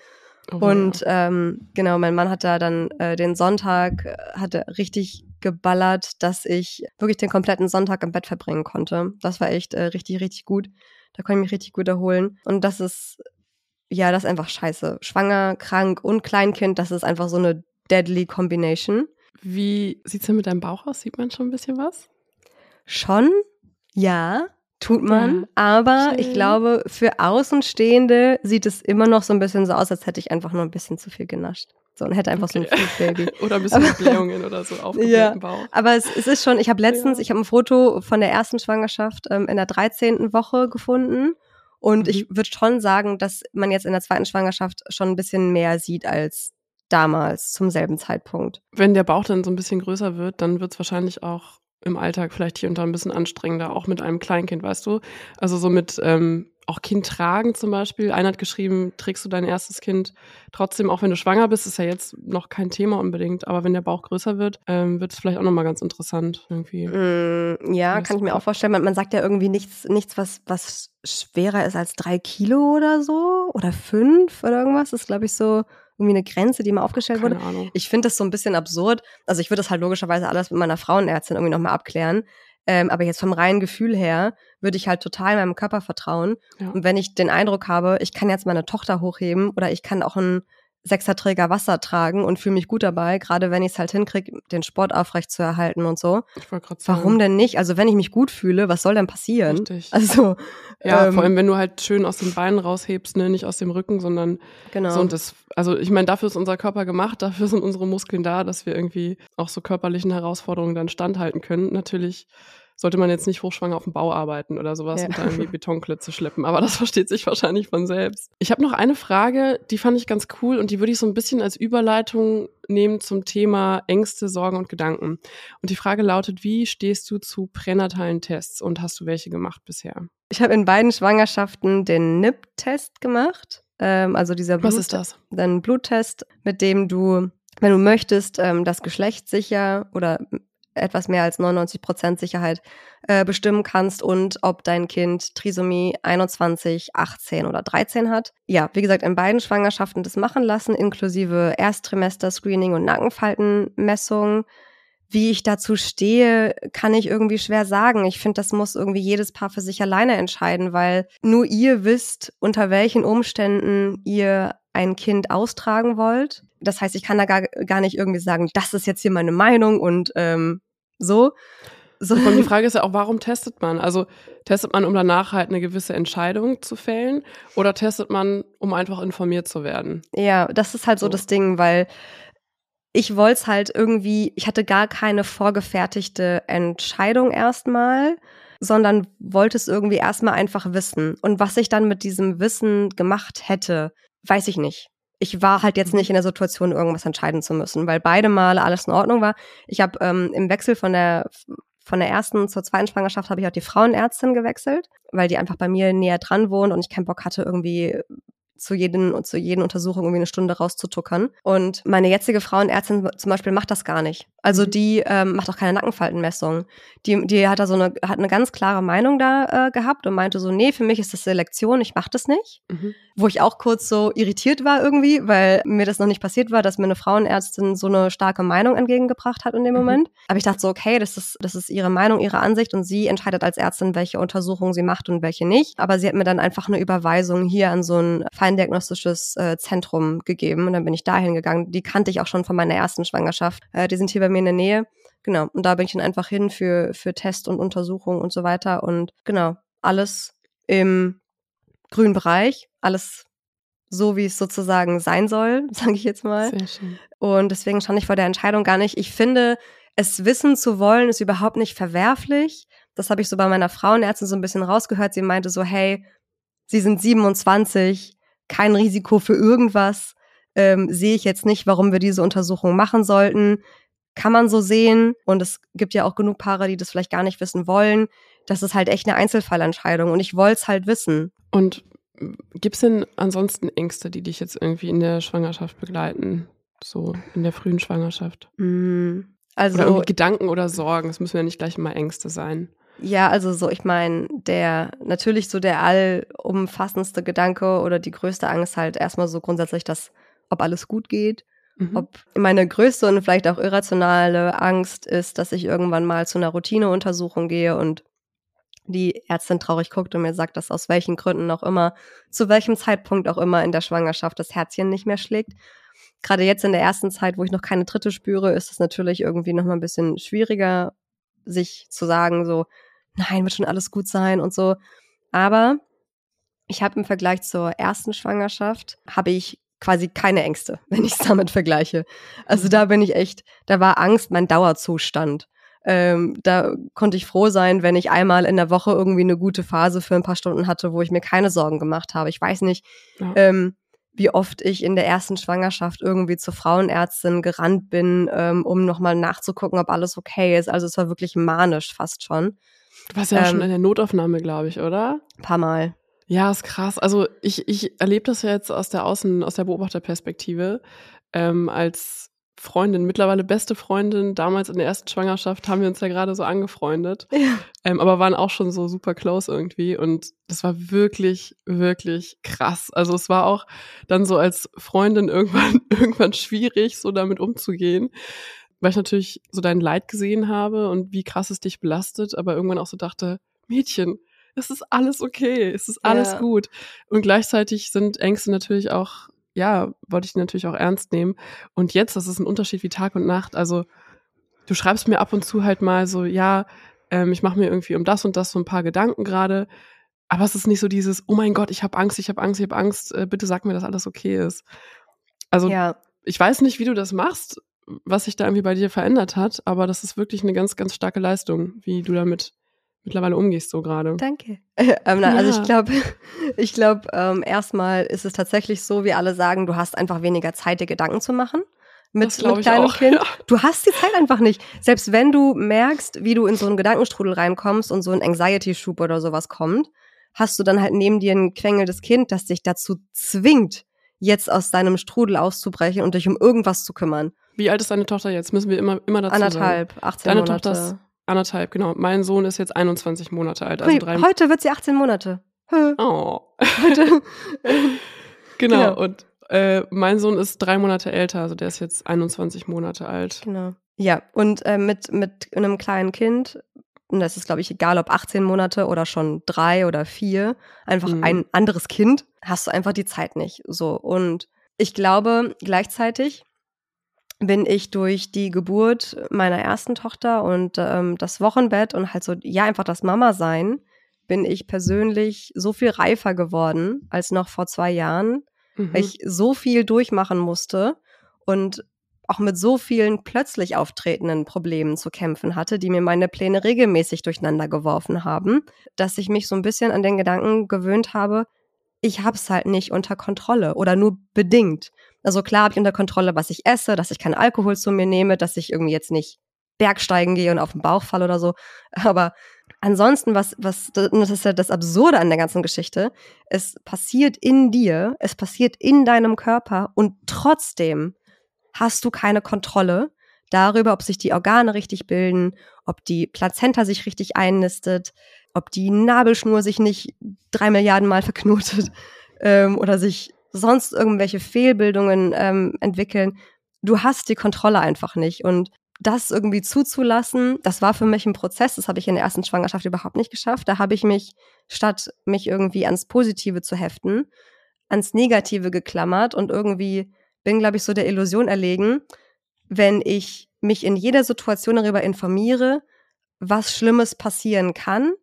Oh, und ja. ähm, genau, mein Mann hat da dann äh, den Sonntag, äh, hatte richtig geballert, dass ich wirklich den kompletten Sonntag im Bett verbringen konnte. Das war echt äh, richtig, richtig gut. Da konnte ich mich richtig gut erholen. Und das ist ja, das ist einfach scheiße. Schwanger, krank und Kleinkind, das ist einfach so eine deadly Combination. Wie sieht's denn mit deinem Bauch aus? Sieht man schon ein bisschen was? Schon, ja, tut man. Ja, aber schön. ich glaube, für Außenstehende sieht es immer noch so ein bisschen so aus, als hätte ich einfach nur ein bisschen zu viel genascht. So und hätte einfach okay. so ein Food-Baby. *laughs* oder ein bisschen Blähungen oder so *laughs* aufgeblähten ja. Bauch. Aber es, es, ist schon, ich habe letztens, ja. ich habe ein Foto von der ersten Schwangerschaft ähm, in der 13. Woche gefunden. Und mhm. ich würde schon sagen, dass man jetzt in der zweiten Schwangerschaft schon ein bisschen mehr sieht als damals zum selben Zeitpunkt. Wenn der Bauch dann so ein bisschen größer wird, dann wird es wahrscheinlich auch im Alltag vielleicht hier und da ein bisschen anstrengender, auch mit einem Kleinkind, weißt du? Also so mit ähm, auch Kind tragen zum Beispiel. Einer hat geschrieben, trägst du dein erstes Kind trotzdem, auch wenn du schwanger bist, ist ja jetzt noch kein Thema unbedingt, aber wenn der Bauch größer wird, ähm, wird es vielleicht auch nochmal ganz interessant irgendwie. Mm, ja, kann ich mir auch vorstellen. Man, man, sagt ja irgendwie nichts, nichts was, was schwerer ist als drei Kilo oder so oder fünf oder irgendwas. Das ist, glaube ich, so irgendwie eine Grenze, die mal aufgestellt Keine wurde. Ahnung. Ich finde das so ein bisschen absurd. Also ich würde das halt logischerweise alles mit meiner Frauenärztin irgendwie nochmal abklären. Ähm, aber jetzt vom reinen Gefühl her würde ich halt total meinem Körper vertrauen. Ja. Und wenn ich den Eindruck habe, ich kann jetzt meine Tochter hochheben oder ich kann auch ein Sechserträger Wasser tragen und fühle mich gut dabei, gerade wenn ich es halt hinkriege, den Sport aufrecht zu erhalten und so. Ich wollte gerade sagen. Warum denn nicht? Also wenn ich mich gut fühle, was soll denn passieren? Richtig. Also Ja, ähm, vor allem, wenn du halt schön aus den Beinen raushebst, ne, nicht aus dem Rücken, sondern genau. so und das, also ich meine, dafür ist unser Körper gemacht, dafür sind unsere Muskeln da, dass wir irgendwie auch so körperlichen Herausforderungen dann standhalten können. Natürlich sollte man jetzt nicht hochschwanger auf dem Bau arbeiten oder sowas Ja. und da irgendwie Betonklötze schleppen, aber das *laughs* versteht sich wahrscheinlich von selbst. Ich habe noch eine Frage, die fand ich ganz cool und die würde ich so ein bisschen als Überleitung nehmen zum Thema Ängste, Sorgen und Gedanken. Und die Frage lautet, wie stehst du zu pränatalen Tests und hast du welche gemacht bisher? ich habe in beiden Schwangerschaften den NIP-Test gemacht. Ähm, also dieser Was Blut ist das? ein Bluttest, mit dem du, wenn du möchtest, ähm, das Geschlecht sicher oder etwas mehr als 99 Prozent Sicherheit äh, bestimmen kannst und ob dein Kind Trisomie 21, 18 oder 13 hat. Ja, wie gesagt, in beiden Schwangerschaften das machen lassen, inklusive Ersttrimester-Screening und Nackenfaltenmessung. Wie ich dazu stehe, kann ich irgendwie schwer sagen. Ich finde, das muss irgendwie jedes Paar für sich alleine entscheiden, weil nur ihr wisst, unter welchen Umständen ihr ein Kind austragen wollt. Das heißt, ich kann da gar, gar nicht irgendwie sagen, das ist jetzt hier meine Meinung und ähm, so. so. Und die Frage ist ja auch, warum testet man? Also testet man, um danach halt eine gewisse Entscheidung zu fällen oder testet man, um einfach informiert zu werden? Ja, das ist halt so, So. das Ding, weil ich wollte es halt irgendwie, ich hatte gar keine vorgefertigte Entscheidung erstmal, sondern wollte es irgendwie erstmal einfach wissen. Und was ich dann mit diesem Wissen gemacht hätte, weiß ich nicht. Ich war halt jetzt nicht in der Situation, irgendwas entscheiden zu müssen, weil beide Male alles in Ordnung war. Ich habe ähm, im Wechsel von der von der ersten zur zweiten Schwangerschaft habe ich auch die Frauenärztin gewechselt, weil die einfach bei mir näher dran wohnt und ich keinen Bock hatte, irgendwie zu jedem zu jeden Untersuchung irgendwie eine Stunde rauszutuckern. Und meine jetzige Frauenärztin zum Beispiel macht das gar nicht. Also Mhm. die ähm, macht auch keine Nackenfaltenmessung. Die, die hat da so eine, hat eine ganz klare Meinung da äh, gehabt und meinte so, nee, für mich ist das Selektion, ich mach das nicht. Mhm. Wo ich auch kurz so irritiert war irgendwie, weil mir das noch nicht passiert war, dass mir eine Frauenärztin so eine starke Meinung entgegengebracht hat in dem Mhm. Moment. Aber ich dachte so, okay, das ist, das ist ihre Meinung, ihre Ansicht und sie entscheidet als Ärztin, welche Untersuchungen sie macht und welche nicht. Aber sie hat mir dann einfach eine Überweisung hier an so ein feindiagnostisches äh, Zentrum gegeben und dann bin ich dahin gegangen. Die kannte ich auch schon von meiner ersten Schwangerschaft. Äh, die sind hier bei mir in der Nähe. Genau. Und da bin ich dann einfach hin für, für Test und Untersuchung und so weiter. Und genau, alles im grünen Bereich, alles so, wie es sozusagen sein soll, *laughs* sage ich jetzt mal. Sehr schön. Und deswegen stand ich vor der Entscheidung gar nicht. Ich finde, es wissen zu wollen, ist überhaupt nicht verwerflich. Das habe ich so bei meiner Frauenärztin so ein bisschen rausgehört. Sie meinte so, hey, Sie sind 27, kein Risiko für irgendwas. Ähm, sehe ich jetzt nicht, warum wir diese Untersuchung machen sollten. Kann man so sehen. Und es gibt ja auch genug Paare, die das vielleicht gar nicht wissen wollen. Das ist halt echt eine Einzelfallentscheidung. Und ich wollte es halt wissen. Und gibt es denn ansonsten Ängste, die dich jetzt irgendwie in der Schwangerschaft begleiten? So in der frühen Schwangerschaft? Mm, Also Oder irgendwie Gedanken oder Sorgen? Es müssen ja nicht gleich immer Ängste sein. Ja, also so, ich meine, der natürlich so der allumfassendste Gedanke oder die größte Angst halt erstmal so grundsätzlich, dass ob alles gut geht, Mhm. ob meine größte und vielleicht auch irrationale Angst ist, dass ich irgendwann mal zu einer Routineuntersuchung gehe und die Ärztin traurig guckt und mir sagt, dass aus welchen Gründen auch immer, zu welchem Zeitpunkt auch immer in der Schwangerschaft das Herzchen nicht mehr schlägt. Gerade jetzt in der ersten Zeit, wo ich noch keine dritte spüre, ist es natürlich irgendwie noch mal ein bisschen schwieriger, sich zu sagen, so, nein, wird schon alles gut sein und so. Aber ich habe im Vergleich zur ersten Schwangerschaft, habe ich quasi keine Ängste, *laughs* wenn ich es damit vergleiche. Also da bin ich echt, da war Angst mein Dauerzustand. Ähm, da konnte ich froh sein, wenn ich einmal in der Woche irgendwie eine gute Phase für ein paar Stunden hatte, wo ich mir keine Sorgen gemacht habe. Ich weiß nicht, Ja. ähm, wie oft ich in der ersten Schwangerschaft irgendwie zur Frauenärztin gerannt bin, ähm, um nochmal nachzugucken, ob alles okay ist. Also es war wirklich manisch fast schon. Du warst ja ähm, schon in der Notaufnahme, glaube ich, oder? Ein paar Mal. Ja, ist krass. Also ich, ich erlebe das ja jetzt aus der Außen, aus der Beobachterperspektive ähm, als Freundin, mittlerweile beste Freundin. Damals in der ersten Schwangerschaft haben wir uns ja gerade so angefreundet, Ja. ähm, aber waren auch schon so super close irgendwie. Und das war wirklich, wirklich krass. Also es war auch dann so als Freundin irgendwann, *laughs* irgendwann schwierig, so damit umzugehen. Weil ich natürlich so dein Leid gesehen habe und wie krass es dich belastet, aber irgendwann auch so dachte, Mädchen, es ist alles okay, es ist alles Ja. gut. Und gleichzeitig sind Ängste natürlich auch ja, wollte ich die natürlich auch ernst nehmen. Und jetzt, das ist ein Unterschied wie Tag und Nacht. Also du schreibst mir ab und zu halt mal so, ja, ähm, ich mache mir irgendwie um das und das so ein paar Gedanken gerade. Aber es ist nicht so dieses, oh mein Gott, ich habe Angst, ich habe Angst, ich habe Angst, äh, bitte sag mir, dass alles okay ist. Also Ja, ich weiß nicht, wie du das machst, was sich da irgendwie bei dir verändert hat, aber das ist wirklich eine ganz, ganz starke Leistung, wie du damit mittlerweile umgehst so gerade. danke. *laughs* ähm, Also Ja. *laughs* ich glaube, ich glaube, ähm, erstmal ist es tatsächlich so, wie alle sagen, du hast einfach weniger Zeit, dir Gedanken zu machen. Mit, mit kleinem auch, Kind. ja. Du hast die Zeit einfach nicht. Selbst wenn du merkst, wie du in so einen Gedankenstrudel reinkommst und so ein Anxiety-Schub oder sowas kommt, hast du dann halt neben dir ein quengelndes Kind, das dich dazu zwingt, jetzt aus deinem Strudel auszubrechen und dich um irgendwas zu kümmern. Wie alt ist deine Tochter jetzt? Müssen wir immer, immer dazu sagen. Anderthalb, 18 Deine Monate. Tochter ist anderthalb, genau. Mein Sohn ist jetzt 21 Monate alt, also drei heute wird sie 18 Monate. Oh. *laughs* Heute. *laughs* Genau. Genau. Und äh, mein Sohn ist drei Monate älter, also der ist jetzt 21 Monate alt. Genau. Ja, und äh, mit, mit einem kleinen Kind, und das ist, glaube ich, egal, ob 18 Monate oder schon drei oder vier, einfach Mhm. ein anderes Kind, hast du einfach die Zeit nicht. So. Und ich glaube, gleichzeitig bin ich durch die Geburt meiner ersten Tochter und ähm, das Wochenbett und halt so, ja, einfach das Mama-Sein, bin ich persönlich so viel reifer geworden als noch vor zwei Jahren, Mhm. weil ich so viel durchmachen musste und auch mit so vielen plötzlich auftretenden Problemen zu kämpfen hatte, die mir meine Pläne regelmäßig durcheinander geworfen haben, dass ich mich so ein bisschen an den Gedanken gewöhnt habe, ich hab's halt nicht unter Kontrolle oder nur bedingt. Also klar habe ich unter Kontrolle, was ich esse, dass ich keinen Alkohol zu mir nehme, dass ich irgendwie jetzt nicht Bergsteigen gehe und auf den Bauch falle oder so. *laughs* Aber ansonsten, was, was, das ist ja das Absurde an der ganzen Geschichte, es passiert in dir, es passiert in deinem Körper und trotzdem hast du keine Kontrolle darüber, ob sich die Organe richtig bilden, ob die Plazenta sich richtig einnistet, ob die Nabelschnur sich nicht drei Milliarden Mal verknotet *laughs* ähm, oder sich sonst irgendwelche Fehlbildungen ähm, entwickeln. Du hast die Kontrolle einfach nicht. Und das irgendwie zuzulassen, das war für mich ein Prozess, das habe ich in der ersten Schwangerschaft überhaupt nicht geschafft. Da habe ich mich, statt mich irgendwie ans Positive zu heften, ans Negative geklammert und irgendwie bin, glaube ich, so der Illusion erlegen, wenn ich mich in jeder Situation darüber informiere, was Schlimmes passieren kann,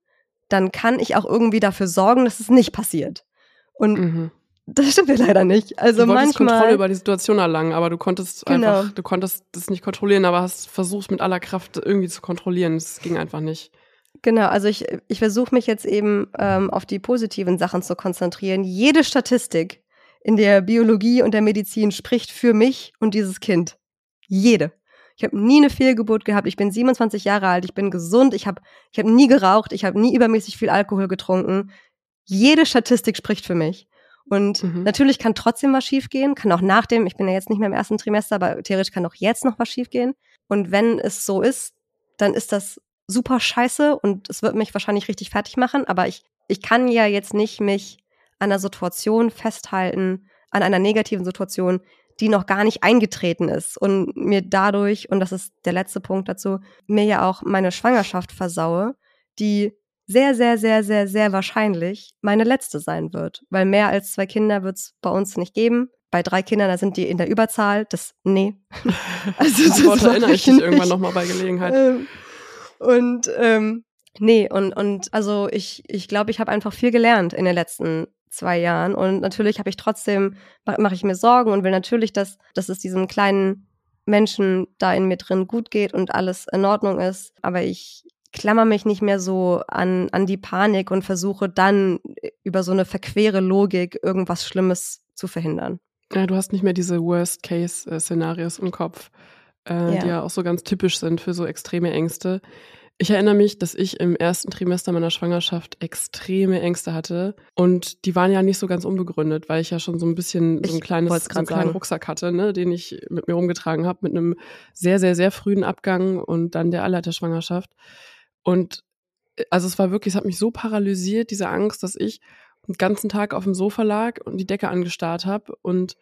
dann kann ich auch irgendwie dafür sorgen, dass es nicht passiert. Und Mhm. Das stimmt ja leider nicht. Also du wolltest manchmal. Kontrolle über die Situation erlangen, aber du konntest Genau. einfach, du konntest das nicht kontrollieren, aber hast versucht mit aller Kraft irgendwie zu kontrollieren. Es ging einfach nicht. Genau, also ich, ich versuche mich jetzt eben ähm, auf die positiven Sachen zu konzentrieren. Jede Statistik in der Biologie und der Medizin spricht für mich und dieses Kind. Jede. Ich habe nie eine Fehlgeburt gehabt. Ich bin 27 Jahre alt. Ich bin gesund. Ich habe ich hab nie geraucht. Ich habe nie übermäßig viel Alkohol getrunken. Jede Statistik spricht für mich. Und Mhm. natürlich kann trotzdem was schiefgehen. Kann auch nach dem, ich bin ja jetzt nicht mehr im ersten Trimester, aber theoretisch kann auch jetzt noch was schiefgehen. Und wenn es so ist, dann ist das super scheiße und es wird mich wahrscheinlich richtig fertig machen. Aber ich, ich kann ja jetzt nicht mich an einer Situation festhalten, an einer negativen Situation, die noch gar nicht eingetreten ist und mir dadurch, und das ist der letzte Punkt dazu, mir ja auch meine Schwangerschaft versaue, die sehr, sehr, sehr, sehr, sehr wahrscheinlich meine letzte sein wird. Weil mehr als zwei Kinder wird es bei uns nicht geben. Bei drei Kindern, da sind die in der Überzahl. Das, nee. *laughs* Also, Das Wort erinnere ich ich dich irgendwann nochmal bei Gelegenheit. Ähm, und ähm, nee, und, und also ich, ich glaube, ich habe einfach viel gelernt in den letzten zwei Jahren. Und natürlich habe ich trotzdem, mache ich mir Sorgen und will natürlich, dass, dass es diesem kleinen Menschen da in mir drin gut geht und alles in Ordnung ist. Aber ich klammer mich nicht mehr so an, an die Panik und versuche dann über so eine verquere Logik irgendwas Schlimmes zu verhindern. Ja, du hast nicht mehr diese Worst-Case-Szenarios im Kopf, äh, Ja. die ja auch so ganz typisch sind für so extreme Ängste. Ich erinnere mich, dass ich im ersten Trimester meiner Schwangerschaft extreme Ängste hatte. Und die waren ja nicht so ganz unbegründet, weil ich ja schon so ein bisschen so ein kleines, so einen kleinen. Rucksack hatte, ne, den ich mit mir rumgetragen habe, mit einem sehr, sehr, sehr frühen Abgang und dann der Eileiterschwangerschaft. Und äh, also es war wirklich, es hat mich so paralysiert, diese Angst, dass ich den ganzen Tag auf dem Sofa lag und die Decke angestarrt habe und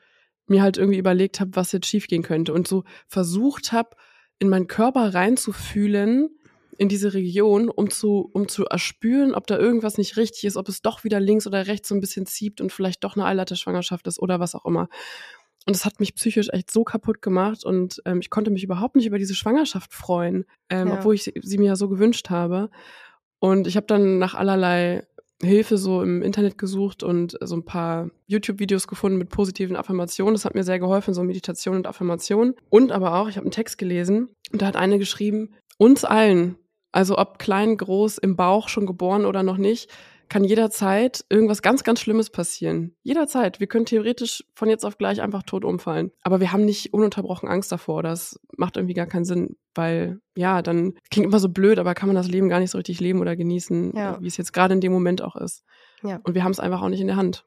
mir halt irgendwie überlegt habe, was jetzt schiefgehen könnte und so versucht habe, in meinen Körper reinzufühlen, in diese Region, um zu, um zu erspüren, ob da irgendwas nicht richtig ist, ob es doch wieder links oder rechts so ein bisschen zieht und vielleicht doch eine Eileiterschwangerschaft ist oder was auch immer. Und es hat mich psychisch echt so kaputt gemacht und ähm, ich konnte mich überhaupt nicht über diese Schwangerschaft freuen, ähm, Ja. obwohl ich sie, sie mir ja so gewünscht habe. Und ich habe dann nach allerlei Hilfe so im Internet gesucht und so ein paar YouTube-Videos gefunden mit positiven Affirmationen. Das hat mir sehr geholfen, so Meditation und Affirmation. Und aber auch, ich habe einen Text gelesen und da hat eine geschrieben, uns allen, also ob klein, groß, im Bauch, schon geboren oder noch nicht, kann jederzeit irgendwas ganz, ganz Schlimmes passieren. Jederzeit. Wir können theoretisch von jetzt auf gleich einfach tot umfallen. Aber wir haben nicht ununterbrochen Angst davor. Das macht irgendwie gar keinen Sinn, weil, ja, dann klingt immer so blöd, aber kann man das Leben gar nicht so richtig leben oder genießen, Ja. wie es jetzt gerade in dem Moment auch ist. Ja. Und wir haben es einfach auch nicht in der Hand.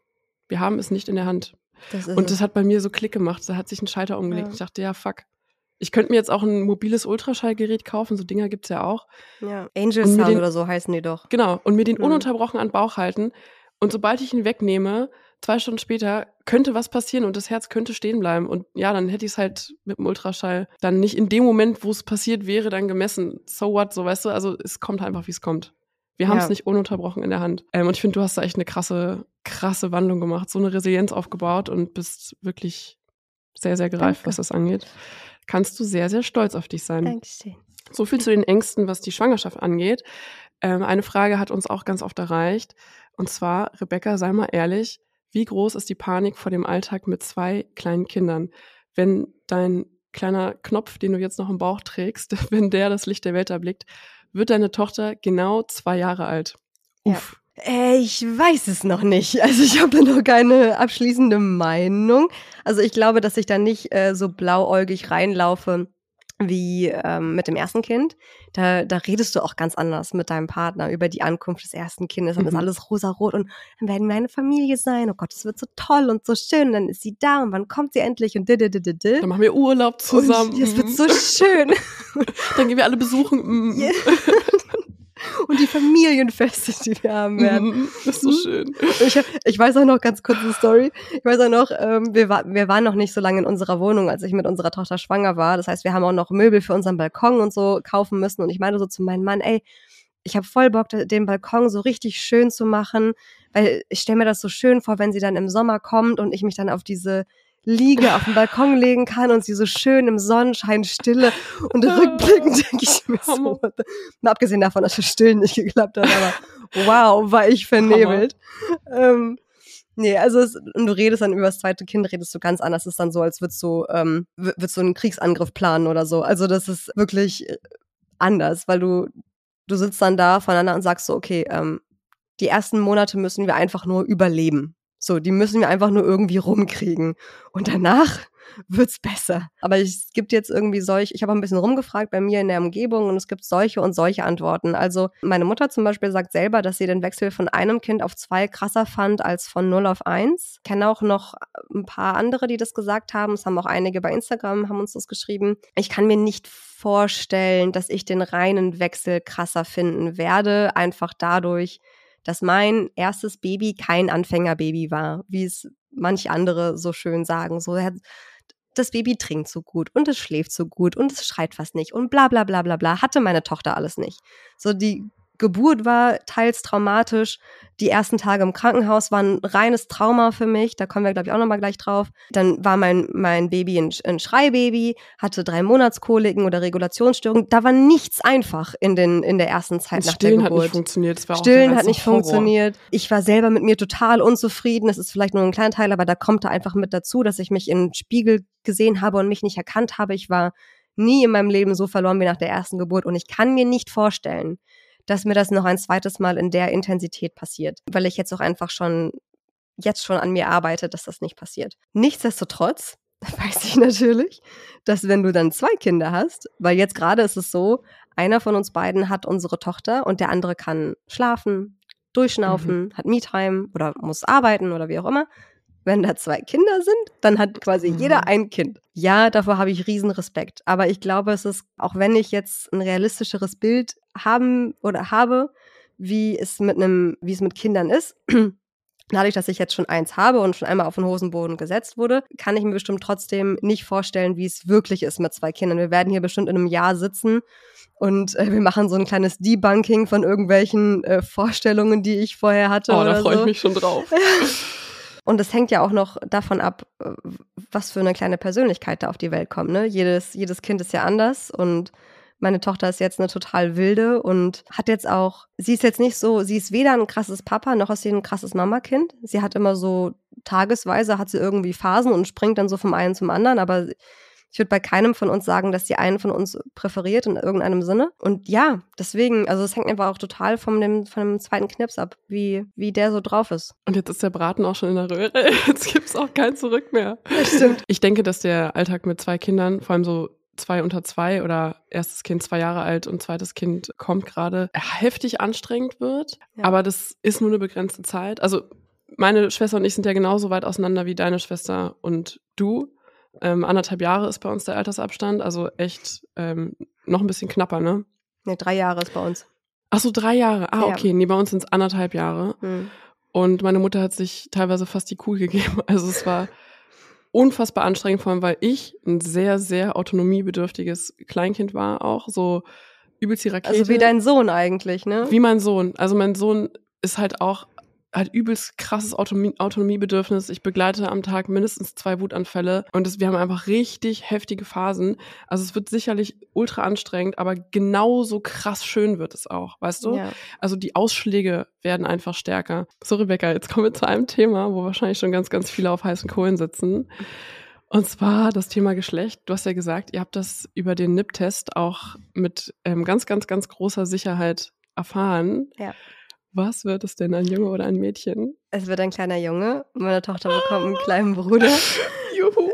Wir haben es nicht in der Hand. Das Und es. das hat bei mir so Klick gemacht. Da hat sich ein Schalter umgelegt. Ja. Ich dachte, ja, fuck. Ich könnte mir jetzt auch ein mobiles Ultraschallgerät kaufen. So Dinger gibt's ja auch. ja. Angel Sound den- oder so heißen die doch. Genau. Und mir den Mhm. ununterbrochen an den Bauch halten. Und sobald ich ihn wegnehme, zwei Stunden später, könnte was passieren und das Herz könnte stehen bleiben. Und ja, dann hätte ich es halt mit dem Ultraschall dann nicht in dem Moment, wo es passiert wäre, dann gemessen. So what, so weißt du? Also es kommt einfach, wie es kommt. Wir haben es Ja. nicht ununterbrochen in der Hand. Ähm, und ich finde, du hast da echt eine krasse, krasse Wandlung gemacht, so eine Resilienz aufgebaut und bist wirklich sehr, sehr gereift, Danke. was das angeht. Kannst du sehr, sehr stolz auf dich sein. Dankeschön. So viel zu den Ängsten, was die Schwangerschaft angeht. Ähm, eine Frage hat uns auch ganz oft erreicht. Und zwar, Rebecca, sei mal ehrlich, wie groß ist die Panik vor dem Alltag mit zwei kleinen Kindern? Wenn dein kleiner Knopf, den du jetzt noch im Bauch trägst, *laughs* wenn der das Licht der Welt erblickt, wird deine Tochter genau zwei Jahre alt. Ja. Äh, ich weiß es noch nicht. *laughs* Also ich habe noch keine abschließende Meinung. Also ich glaube, dass ich da nicht äh, so blauäugig reinlaufe wie ähm, mit dem ersten Kind. Da, da redest du auch ganz anders mit deinem Partner über die Ankunft des ersten Kindes. Dann ist Mhm. alles rosarot und dann werden wir eine Familie sein. Oh Gott, es wird so toll und so schön. Und dann ist sie da und wann kommt sie endlich und dididididi. Dann machen wir Urlaub zusammen. Es wird Mhm. so schön. *laughs* Dann gehen wir alle besuchen. *laughs* Mhm. Und die Familienfeste, die wir haben werden. Mhm. Das ist so Mhm. schön. Ich, ich weiß auch noch ganz kurz eine Story. Ich weiß auch noch, ähm, wir, war, wir waren noch nicht so lange in unserer Wohnung, als ich mit unserer Tochter schwanger war. Das heißt, wir haben auch noch Möbel für unseren Balkon und so kaufen müssen. Und ich meinte so zu meinem Mann, ey, ich habe voll Bock, den Balkon so richtig schön zu machen, weil ich stelle mir das so schön vor, wenn sie dann im Sommer kommt und ich mich dann auf diese Liege auf den Balkon legen kann und sie so schön im Sonnenschein stille und rückblickend denke ich mir so, mal abgesehen davon, dass das Stillen nicht geklappt hat, aber *laughs* wow, war ich vernebelt. Ähm, nee, also es, und du redest dann über das zweite Kind, redest du ganz anders. Es ist dann so, als würdest du, ähm, würdest du einen Kriegsangriff planen oder so. Also das ist wirklich äh, anders, weil du, du sitzt dann da voneinander und sagst so, okay, ähm, die ersten Monate müssen wir einfach nur überleben. So, die müssen wir einfach nur irgendwie rumkriegen. Und danach wird's besser. Aber es gibt jetzt irgendwie solche, ich habe ein bisschen rumgefragt bei mir in der Umgebung und es gibt solche und solche Antworten. Also meine Mutter zum Beispiel sagt selber, dass sie den Wechsel von einem Kind auf zwei krasser fand als von 0 auf 1. Ich kenne auch noch ein paar andere, die das gesagt haben. Es haben auch einige bei Instagram, haben uns das geschrieben. Ich kann mir nicht vorstellen, dass ich den reinen Wechsel krasser finden werde, einfach dadurch, dass mein erstes Baby kein Anfängerbaby war, wie es manch andere so schön sagen. So, das Baby trinkt so gut und es schläft so gut und es schreit fast nicht und bla bla bla bla bla. Hatte meine Tochter alles nicht. So, die Geburt war teils traumatisch. Die ersten Tage im Krankenhaus waren ein reines Trauma für mich. Da kommen wir, glaube ich, auch nochmal gleich drauf. Dann war mein, mein Baby ein, ein Schreibaby, hatte drei Monatskoliken oder Regulationsstörungen. Da war nichts einfach in, den, in der ersten Zeit nach der Stillen hat Geburt. nicht funktioniert. Das war auch Stillen der hat nicht Horror. funktioniert. Ich war selber mit mir total unzufrieden. Das ist vielleicht nur ein kleiner Teil, aber da kommt da einfach mit dazu, dass ich mich im Spiegel gesehen habe und mich nicht erkannt habe. Ich war nie in meinem Leben so verloren wie nach der ersten Geburt und ich kann mir nicht vorstellen, dass mir das noch ein zweites Mal in der Intensität passiert, weil ich jetzt auch einfach schon jetzt schon an mir arbeite, dass das nicht passiert. Nichtsdestotrotz *laughs* weiß ich natürlich, dass wenn du dann zwei Kinder hast, weil jetzt gerade ist es so, einer von uns beiden hat unsere Tochter und der andere kann schlafen, durchschnaufen, hat Me-Time oder muss arbeiten oder wie auch immer. Wenn da zwei Kinder sind, dann hat quasi Mhm. jeder ein Kind. Ja, davor habe ich riesen Respekt. Aber ich glaube, es ist, auch wenn ich jetzt ein realistischeres Bild haben oder habe, wie es mit einem, wie es mit Kindern ist, *clears throat* dadurch, dass ich jetzt schon eins habe und schon einmal auf den Hosenboden gesetzt wurde, kann ich mir bestimmt trotzdem nicht vorstellen, wie es wirklich ist mit zwei Kindern. Wir werden hier bestimmt in einem Jahr sitzen und äh, wir machen so ein kleines Debunking von irgendwelchen äh, Vorstellungen, die ich vorher hatte. Oh, da freue so. ich mich schon drauf. *laughs* Und es hängt ja auch noch davon ab, äh, was für eine kleine Persönlichkeit da auf die Welt kommt. Ne? Jedes, jedes Kind ist ja anders und meine Tochter ist jetzt eine total wilde und hat jetzt auch, sie ist jetzt nicht so, sie ist weder ein krasses Papa noch ist sie ein krasses Mamakind. Sie hat immer so tagesweise, hat sie irgendwie Phasen und springt dann so vom einen zum anderen, aber ich würde bei keinem von uns sagen, dass sie einen von uns präferiert in irgendeinem Sinne. Und ja, deswegen, also es hängt einfach auch total von dem, von dem zweiten Knips ab, wie, wie der so drauf ist. Und jetzt ist der Braten auch schon in der Röhre. *laughs* Jetzt gibt's auch kein Zurück mehr. Das stimmt. Ich denke, dass der Alltag mit zwei Kindern, vor allem so zwei unter zwei oder erstes Kind zwei Jahre alt und zweites Kind kommt gerade, heftig anstrengend wird. Ja. Aber das ist nur eine begrenzte Zeit. Also meine Schwester und ich sind ja genauso weit auseinander wie deine Schwester und du. Ähm, anderthalb Jahre ist bei uns der Altersabstand, also echt ähm, noch ein bisschen knapper, ne? Ne, drei Jahre ist bei uns. Ach so, drei Jahre. Ah, Ja. okay. Nee, bei uns sind es anderthalb Jahre. Hm. Und meine Mutter hat sich teilweise fast die Kuh *laughs* gegeben. Also es war unfassbar anstrengend, vor allem weil ich ein sehr, sehr autonomiebedürftiges Kleinkind war auch. So übelst die Rakete. Also wie dein Sohn eigentlich, ne? Wie mein Sohn. Also mein Sohn ist halt auch, hat übelst krasses Autonomie, Autonomiebedürfnis. Ich begleite am Tag mindestens zwei Wutanfälle und das, wir haben einfach richtig heftige Phasen. Also es wird sicherlich ultra anstrengend, aber genauso krass schön wird es auch, weißt du? Ja. Also die Ausschläge werden einfach stärker. So, Rebecca, jetzt kommen wir zu einem Thema, wo wahrscheinlich schon ganz, ganz viele auf heißen Kohlen sitzen. Und zwar das Thema Geschlecht. Du hast ja gesagt, ihr habt das über den NIP-Test auch mit ähm, ganz, ganz, ganz großer Sicherheit erfahren. Ja. Was wird es denn, ein Junge oder ein Mädchen? Es wird ein kleiner Junge. Meine Tochter bekommt einen kleinen Bruder. *laughs* Juhu!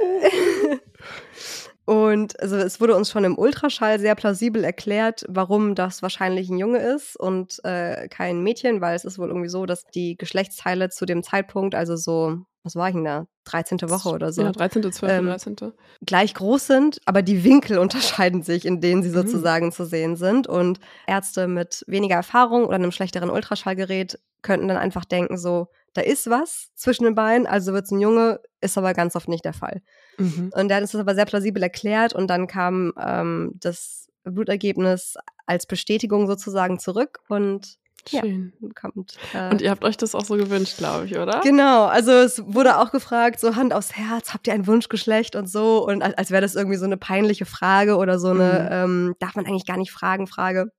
Und also es wurde uns schon im Ultraschall sehr plausibel erklärt, warum das wahrscheinlich ein Junge ist und äh, kein Mädchen, weil es ist wohl irgendwie so, dass die Geschlechtsteile zu dem Zeitpunkt, also so, was war ich denn da, 13. Woche oder so, Ja, 13., 12., Ähm, 13. gleich groß sind, aber die Winkel *laughs* unterscheiden sich, in denen sie Mhm. sozusagen zu sehen sind. Und Ärzte mit weniger Erfahrung oder einem schlechteren Ultraschallgerät könnten dann einfach denken, so, da ist was zwischen den Beinen, also wird es ein Junge, ist aber ganz oft nicht der Fall. Mhm. Und hat uns das aber sehr plausibel erklärt und dann kam ähm, das Blutergebnis als Bestätigung sozusagen zurück und Ja. Schön. kommt. Äh, Und ihr habt euch das auch so gewünscht, glaube ich, oder? Genau, also es wurde auch gefragt, so Hand aufs Herz, habt ihr ein Wunschgeschlecht und so und als, als wäre das irgendwie so eine peinliche Frage oder so eine, ähm, darf man eigentlich gar nicht fragen, Frage.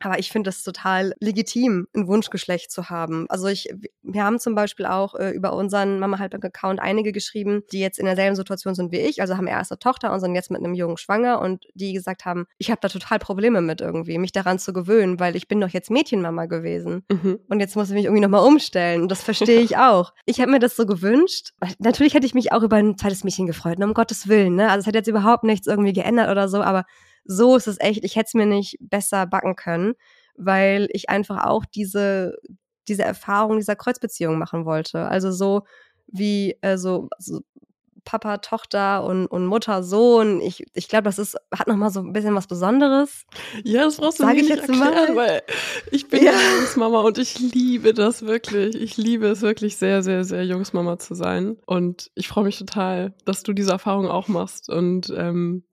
Aber ich finde es total legitim, ein Wunschgeschlecht zu haben. Also ich, wir haben zum Beispiel auch äh, über unseren Mama Halblang Account einige geschrieben, die jetzt in derselben Situation sind wie ich, also haben erst eine Tochter und sind jetzt mit einem Jungen schwanger und die gesagt haben, ich habe da total Probleme mit irgendwie, mich daran zu gewöhnen, weil ich bin doch jetzt Mädchenmama gewesen. Mhm. Und jetzt muss ich mich irgendwie nochmal umstellen. Und das verstehe ich *laughs* auch. Ich habe mir das so gewünscht. Natürlich hätte ich mich auch über ein zweites Mädchen gefreut, ne, um Gottes Willen. Ne? Also es hat jetzt überhaupt nichts irgendwie geändert oder so, aber so ist es echt. Ich hätte es mir nicht besser backen können, weil ich einfach auch diese, diese Erfahrung dieser Kreuzbeziehung machen wollte. Also so wie äh, so, so Papa, Tochter und, und Mutter, Sohn. Ich, ich glaube, das ist, hat nochmal so ein bisschen was Besonderes. Ja, das brauchst du Sag mir ich nicht jetzt erklären, mal? weil ich bin Ja. ja Jungsmama und ich liebe das wirklich. Ich liebe es wirklich sehr, sehr, sehr Jungsmama zu sein. Und ich freue mich total, dass du diese Erfahrung auch machst. Und ähm,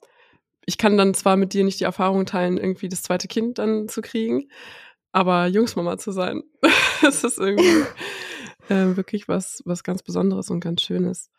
ich kann dann zwar mit dir nicht die Erfahrung teilen, irgendwie das zweite Kind dann zu kriegen, aber Jungsmama zu sein, *laughs* das ist irgendwie *laughs* äh, wirklich was, was ganz Besonderes und ganz Schönes.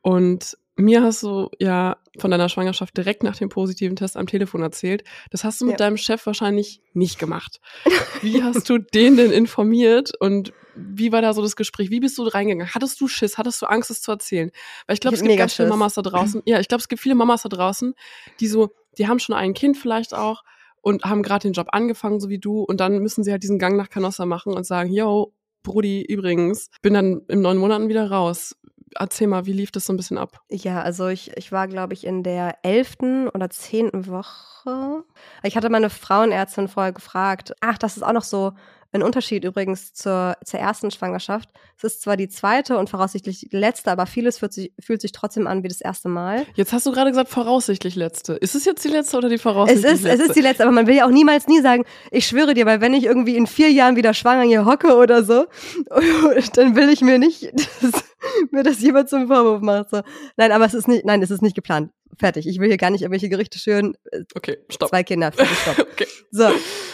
Und mir hast du ja von deiner Schwangerschaft direkt nach dem positiven Test am Telefon erzählt. Das hast du mit Ja. deinem Chef wahrscheinlich nicht gemacht. *laughs* Wie hast du den denn informiert und wie war da so das Gespräch? Wie bist du reingegangen? Hattest du Schiss? Hattest du Angst, es zu erzählen? Weil ich glaube, es gibt ganz viele Schiss. Mamas da draußen. Ja, ich glaube, es gibt viele Mamas da draußen, die so, die haben schon ein Kind vielleicht auch und haben gerade den Job angefangen, so wie du, und dann müssen sie halt diesen Gang nach Canossa machen und sagen, yo, Brudi, übrigens, bin dann in neun Monaten wieder raus. Erzähl mal, wie lief das so ein bisschen ab? Ja, also ich, ich war, glaube ich, in der elften oder zehnten Woche. Ich hatte meine Frauenärztin vorher gefragt. Ach, das ist auch noch so ein Unterschied übrigens zur, zur ersten Schwangerschaft. Es ist zwar die zweite und voraussichtlich letzte, aber vieles fühlt sich, fühlt sich trotzdem an wie das erste Mal. Jetzt hast du gerade gesagt, voraussichtlich letzte. Ist es jetzt die letzte oder die Es voraussichtlich ist, es letzte? ist die letzte, aber man will ja auch niemals nie sagen, ich schwöre dir, weil wenn ich irgendwie in vier Jahren wieder schwanger hier hocke oder so, *laughs* dann will ich mir nicht, *laughs* dass mir das jemand zum Vorwurf macht. So. Nein, aber es ist nicht, nein, es ist nicht geplant. Fertig. Ich will hier gar nicht irgendwelche Gerichte schüren. Okay, stopp. Zwei Kinder, fertig, stopp. *laughs* Okay. So,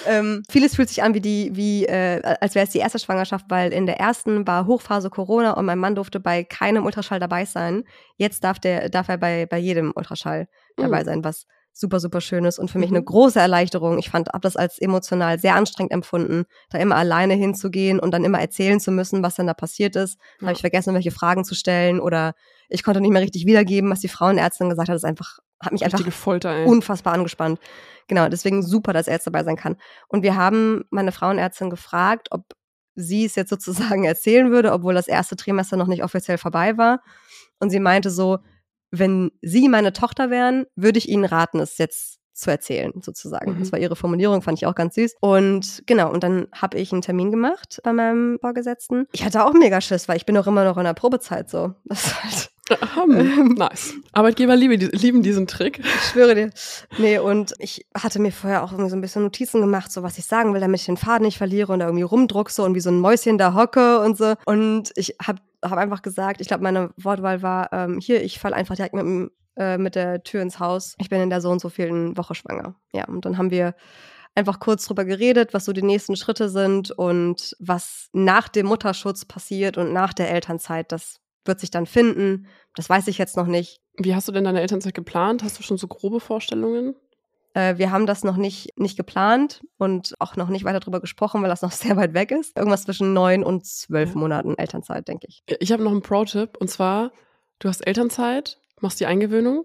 ähm, vieles fühlt sich an wie die, wie, äh, als wäre es die erste Schwangerschaft, weil in der ersten war Hochphase Corona und mein Mann durfte bei keinem Ultraschall dabei sein. Jetzt darf der, darf er bei, bei jedem Ultraschall dabei Mhm. sein, was super, super schön ist und für mich Mhm. eine große Erleichterung. Ich fand, hab das als emotional sehr anstrengend empfunden, da immer alleine hinzugehen und dann immer erzählen zu müssen, was denn da passiert ist. Ja. habe ich vergessen, welche Fragen zu stellen oder ich konnte nicht mehr richtig wiedergeben, was die Frauenärztin gesagt hat. Das einfach, hat mich einfach Richtige Folter, ey. unfassbar angespannt. Genau, deswegen super, dass er jetzt dabei sein kann. Und wir haben meine Frauenärztin gefragt, ob sie es jetzt sozusagen *laughs* erzählen würde, obwohl das erste Trimester noch nicht offiziell vorbei war. Und sie meinte so, wenn Sie meine Tochter wären, würde ich Ihnen raten, es jetzt zu erzählen, sozusagen. Mhm. Das war ihre Formulierung, fand ich auch ganz süß. Und genau, und dann habe ich einen Termin gemacht bei meinem Vorgesetzten. Ich hatte auch mega Schiss, weil ich bin auch immer noch in der Probezeit so. Das ist halt Ahem. nice. Arbeitgeber liebe, lieben diesen Trick. Ich schwöre dir. Nee, und ich hatte mir vorher auch irgendwie so ein bisschen Notizen gemacht, so was ich sagen will, damit ich den Faden nicht verliere und da irgendwie rumdruckse und wie so ein Mäuschen da hocke und so. Und ich habe hab einfach gesagt, ich glaube, meine Wortwahl war, ähm, hier, ich fall einfach direkt mit, äh, mit der Tür ins Haus. Ich bin in der so und so vielen Woche schwanger. Ja, und dann haben wir einfach kurz drüber geredet, was so die nächsten Schritte sind und was nach dem Mutterschutz passiert und nach der Elternzeit. Das wird sich dann finden. Das weiß ich jetzt noch nicht. Wie hast du denn deine Elternzeit geplant? Hast du schon so grobe Vorstellungen? Äh, wir haben das noch nicht, nicht geplant und auch noch nicht weiter drüber gesprochen, weil das noch *laughs* sehr weit weg ist. Irgendwas zwischen neun und zwölf. Monaten Elternzeit, denke ich. Ich habe noch einen Pro-Tipp und zwar, du hast Elternzeit, machst die Eingewöhnung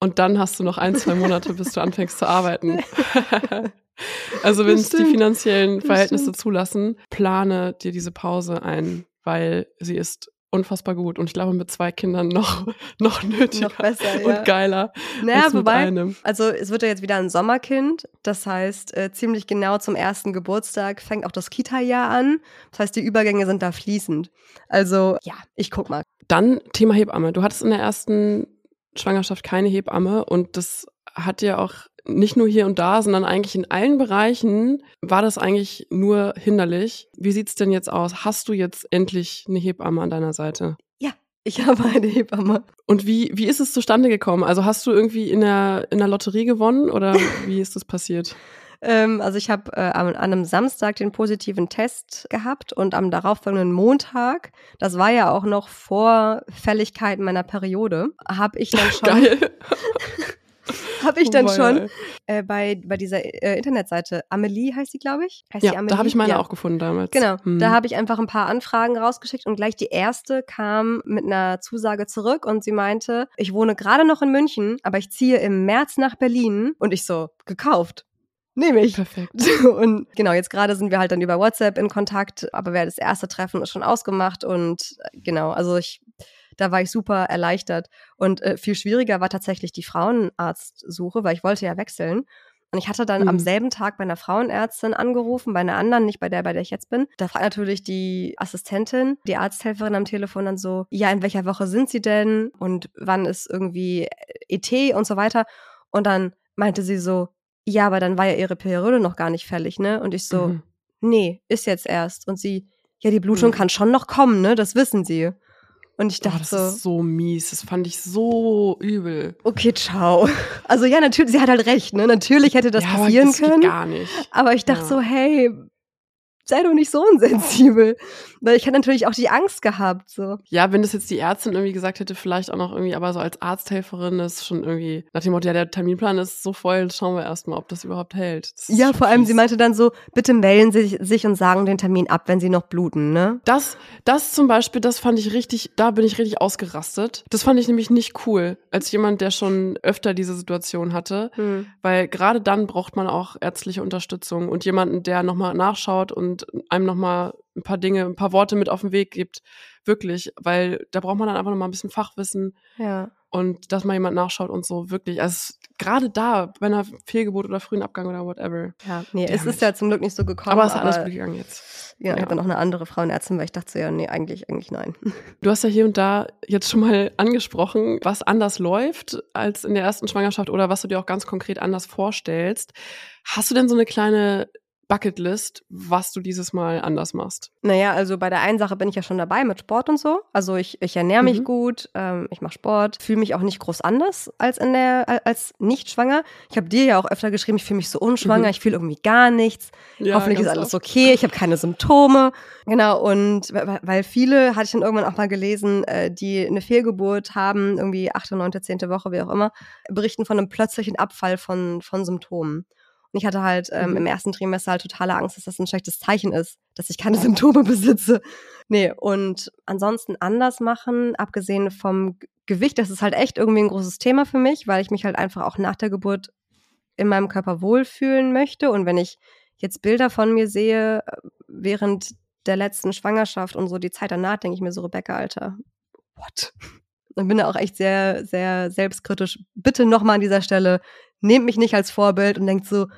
und dann hast du noch ein, zwei Monate, bis du anfängst zu arbeiten. *laughs* *laughs* also wenn es die finanziellen Verhältnisse zulassen, plane dir diese Pause ein, weil sie ist unfassbar gut und ich glaube mit zwei Kindern noch, *laughs* noch nötiger Noch besser, und ja. geiler Naja, als mit wobei, einem. also es wird ja jetzt wieder ein Sommerkind. Das heißt, äh, ziemlich genau zum ersten Geburtstag fängt auch das Kita-Jahr an. Das heißt, die Übergänge sind da fließend. Also ja, ich guck mal. Dann Thema Hebamme. Du hattest in der ersten Schwangerschaft keine Hebamme und das hat dir auch nicht nur hier und da, sondern eigentlich in allen Bereichen war das eigentlich nur hinderlich. Wie sieht's denn jetzt aus? Hast du jetzt endlich eine Hebamme an deiner Seite? Ich *laughs* habe eine Hebamme. Und wie, wie ist es zustande gekommen? Also hast du irgendwie in der, in der Lotterie gewonnen oder *laughs* wie ist das passiert? Ähm, also ich habe äh, an, einem Samstag den positiven Test gehabt und am darauffolgenden Montag, das war ja auch noch vor Fälligkeit meiner Periode, habe ich dann schon, Geil. *laughs* *laughs* habe ich dann Boah, schon äh, bei, bei dieser äh, Internetseite, Amelie heißt sie, glaube ich. Heißt Ja, Amelie? da habe ich meine ja. auch gefunden damals. Genau, Hm. da habe ich einfach ein paar Anfragen rausgeschickt und gleich die erste kam mit einer Zusage zurück und sie meinte, ich wohne gerade noch in München, aber ich ziehe im März nach Berlin und ich so, gekauft. Nehme ich. Perfekt. *laughs* Und genau, jetzt gerade sind wir halt dann über WhatsApp in Kontakt, aber wer das erste Treffen ist schon ausgemacht und äh, genau, also ich, da war ich super erleichtert. Und äh, viel schwieriger war tatsächlich die Frauenarztsuche, weil ich wollte ja wechseln. Und ich hatte dann am Mhm. selben Tag bei einer Frauenärztin angerufen, bei einer anderen, nicht bei der, bei der ich jetzt bin. Da fragt natürlich die Assistentin, die Arzthelferin am Telefon dann so, ja, in welcher Woche sind sie denn? Und wann ist irgendwie ET und so weiter. Und dann meinte sie so, ja, aber dann war ja ihre Periode noch gar nicht fällig, ne? Und ich so, Mhm. nee, ist jetzt erst. Und sie, ja, die Blutung Mhm. kann schon noch kommen, ne? Das wissen sie. Und ich Oh, dachte das so, ist so mies. Das fand ich so übel. okay, ciao. Also ja, natürlich, sie hat halt recht, ne? Natürlich hätte das ja, aber passieren das geht können. gar nicht. Aber ich dachte Ja. so, hey, sei doch nicht so unsensibel. *laughs* Weil ich hätte natürlich auch die Angst gehabt, so. Ja, wenn das jetzt die Ärztin irgendwie gesagt hätte, vielleicht auch noch irgendwie, aber so als Arzthelferin ist schon irgendwie nach dem Motto, ja, der Terminplan ist so voll, schauen wir erstmal, ob das überhaupt hält. Das Ja, vor allem, fies. sie meinte dann so, bitte melden Sie sich und sagen den Termin ab, wenn Sie noch bluten, ne? Das, das zum Beispiel, das fand ich richtig, da bin ich richtig ausgerastet. Das fand ich nämlich nicht cool, als jemand, der schon öfter diese Situation hatte. Hm. Weil gerade dann braucht man auch ärztliche Unterstützung und jemanden, der nochmal nachschaut und einem nochmal ein paar Dinge, ein paar Worte mit auf den Weg gibt. Wirklich, weil da braucht man dann einfach nochmal ein bisschen Fachwissen Ja. und dass mal jemand nachschaut und so. Wirklich, also gerade da, bei einer Fehlgeburt oder frühen Abgang oder whatever. Ja, nee, es ist ja zum Glück nicht so gekommen. Aber es ist alles gut gegangen jetzt. Ja, ich Ja. habe dann auch eine andere Frauenärztin, weil ich dachte so, ja, nee, eigentlich, eigentlich nein. *laughs* Du hast ja hier und da jetzt schon mal angesprochen, was anders läuft als in der ersten Schwangerschaft oder was du dir auch ganz konkret anders vorstellst. Hast du denn so eine kleine Bucketlist, was du dieses Mal anders machst? Naja, also bei der einen Sache bin ich ja schon dabei mit Sport und so. Also ich, ich ernähre mich Mhm. gut, ähm, ich mache Sport, fühle mich auch nicht groß anders als in der als nicht schwanger. Ich habe dir ja auch öfter geschrieben, ich fühle mich so unschwanger, Mhm. ich fühle irgendwie gar nichts. Ja, Hoffentlich ist alles okay, ich habe keine Symptome. Genau, und weil weil viele, hatte ich dann irgendwann auch mal gelesen, äh, die eine Fehlgeburt haben, irgendwie achte, neunte, zehnte Woche, wie auch immer, berichten von einem plötzlichen Abfall von, von Symptomen. Ich hatte halt ähm, Mhm. im ersten Trimester halt totale Angst, dass das ein schlechtes Zeichen ist, dass ich keine *laughs* Symptome besitze. Nee, und ansonsten anders machen, abgesehen vom Gewicht, das ist halt echt irgendwie ein großes Thema für mich, weil ich mich halt einfach auch nach der Geburt in meinem Körper wohlfühlen möchte. Und wenn ich jetzt Bilder von mir sehe, äh, während der letzten Schwangerschaft und so die Zeit danach, denke ich mir so, Rebecca, Alter, what? Und bin da auch echt sehr, sehr selbstkritisch. Bitte nochmal an dieser Stelle, nehmt mich nicht als Vorbild und denkt so, "Äh,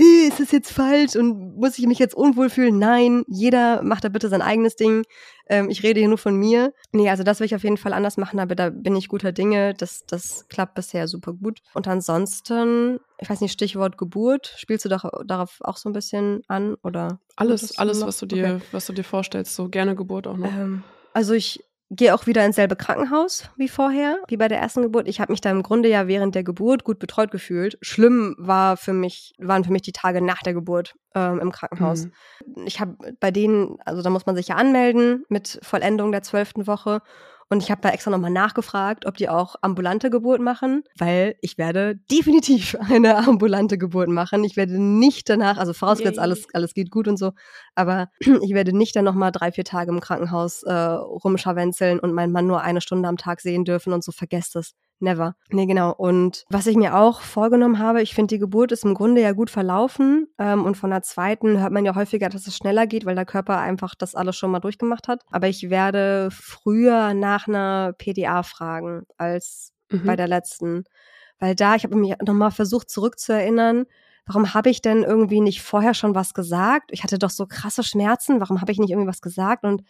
ist das jetzt falsch und muss ich mich jetzt unwohl fühlen? Nein, jeder macht da bitte sein eigenes Ding. Ähm, ich rede hier nur von mir. Nee, also das will ich auf jeden Fall anders machen, aber da bin ich guter Dinge. Das, das klappt bisher super gut. Und ansonsten, ich weiß nicht, Stichwort Geburt, spielst du doch darauf auch so ein bisschen an oder? Alles, alles, was du dir, Okay. was du dir vorstellst, so gerne Geburt auch noch. Ähm, also ich gehe auch wieder ins selbe Krankenhaus wie vorher, wie bei der ersten Geburt. Ich habe mich da im Grunde ja während der Geburt gut betreut gefühlt. Schlimm war für mich, waren für mich die Tage nach der Geburt ähm, im Krankenhaus. Mhm. Ich habe bei denen, also da muss man sich ja anmelden mit Vollendung der zwölften Woche. Und ich habe da extra nochmal nachgefragt, ob die auch ambulante Geburt machen, weil ich werde definitiv *laughs* eine ambulante Geburt machen. Ich werde nicht danach, also vorausgesetzt alles, alles geht gut und so, aber *clears throat* ich werde nicht dann nochmal drei, vier Tage im Krankenhaus äh, rumscharwenzeln und meinen Mann nur eine Stunde am Tag sehen dürfen und so, vergesst es. Never. Nee, genau. Und was ich mir auch vorgenommen habe, ich finde, die Geburt ist im Grunde ja gut verlaufen. Ähm, und von der zweiten hört man ja häufiger, dass es schneller geht, weil der Körper einfach das alles schon mal durchgemacht hat. Aber ich werde früher nach einer PDA fragen als Mhm. bei der letzten. Weil da, ich habe mich nochmal versucht zurückzuerinnern, warum habe ich denn irgendwie nicht vorher schon was gesagt? Ich hatte doch so krasse Schmerzen, warum habe ich nicht irgendwie was gesagt? Und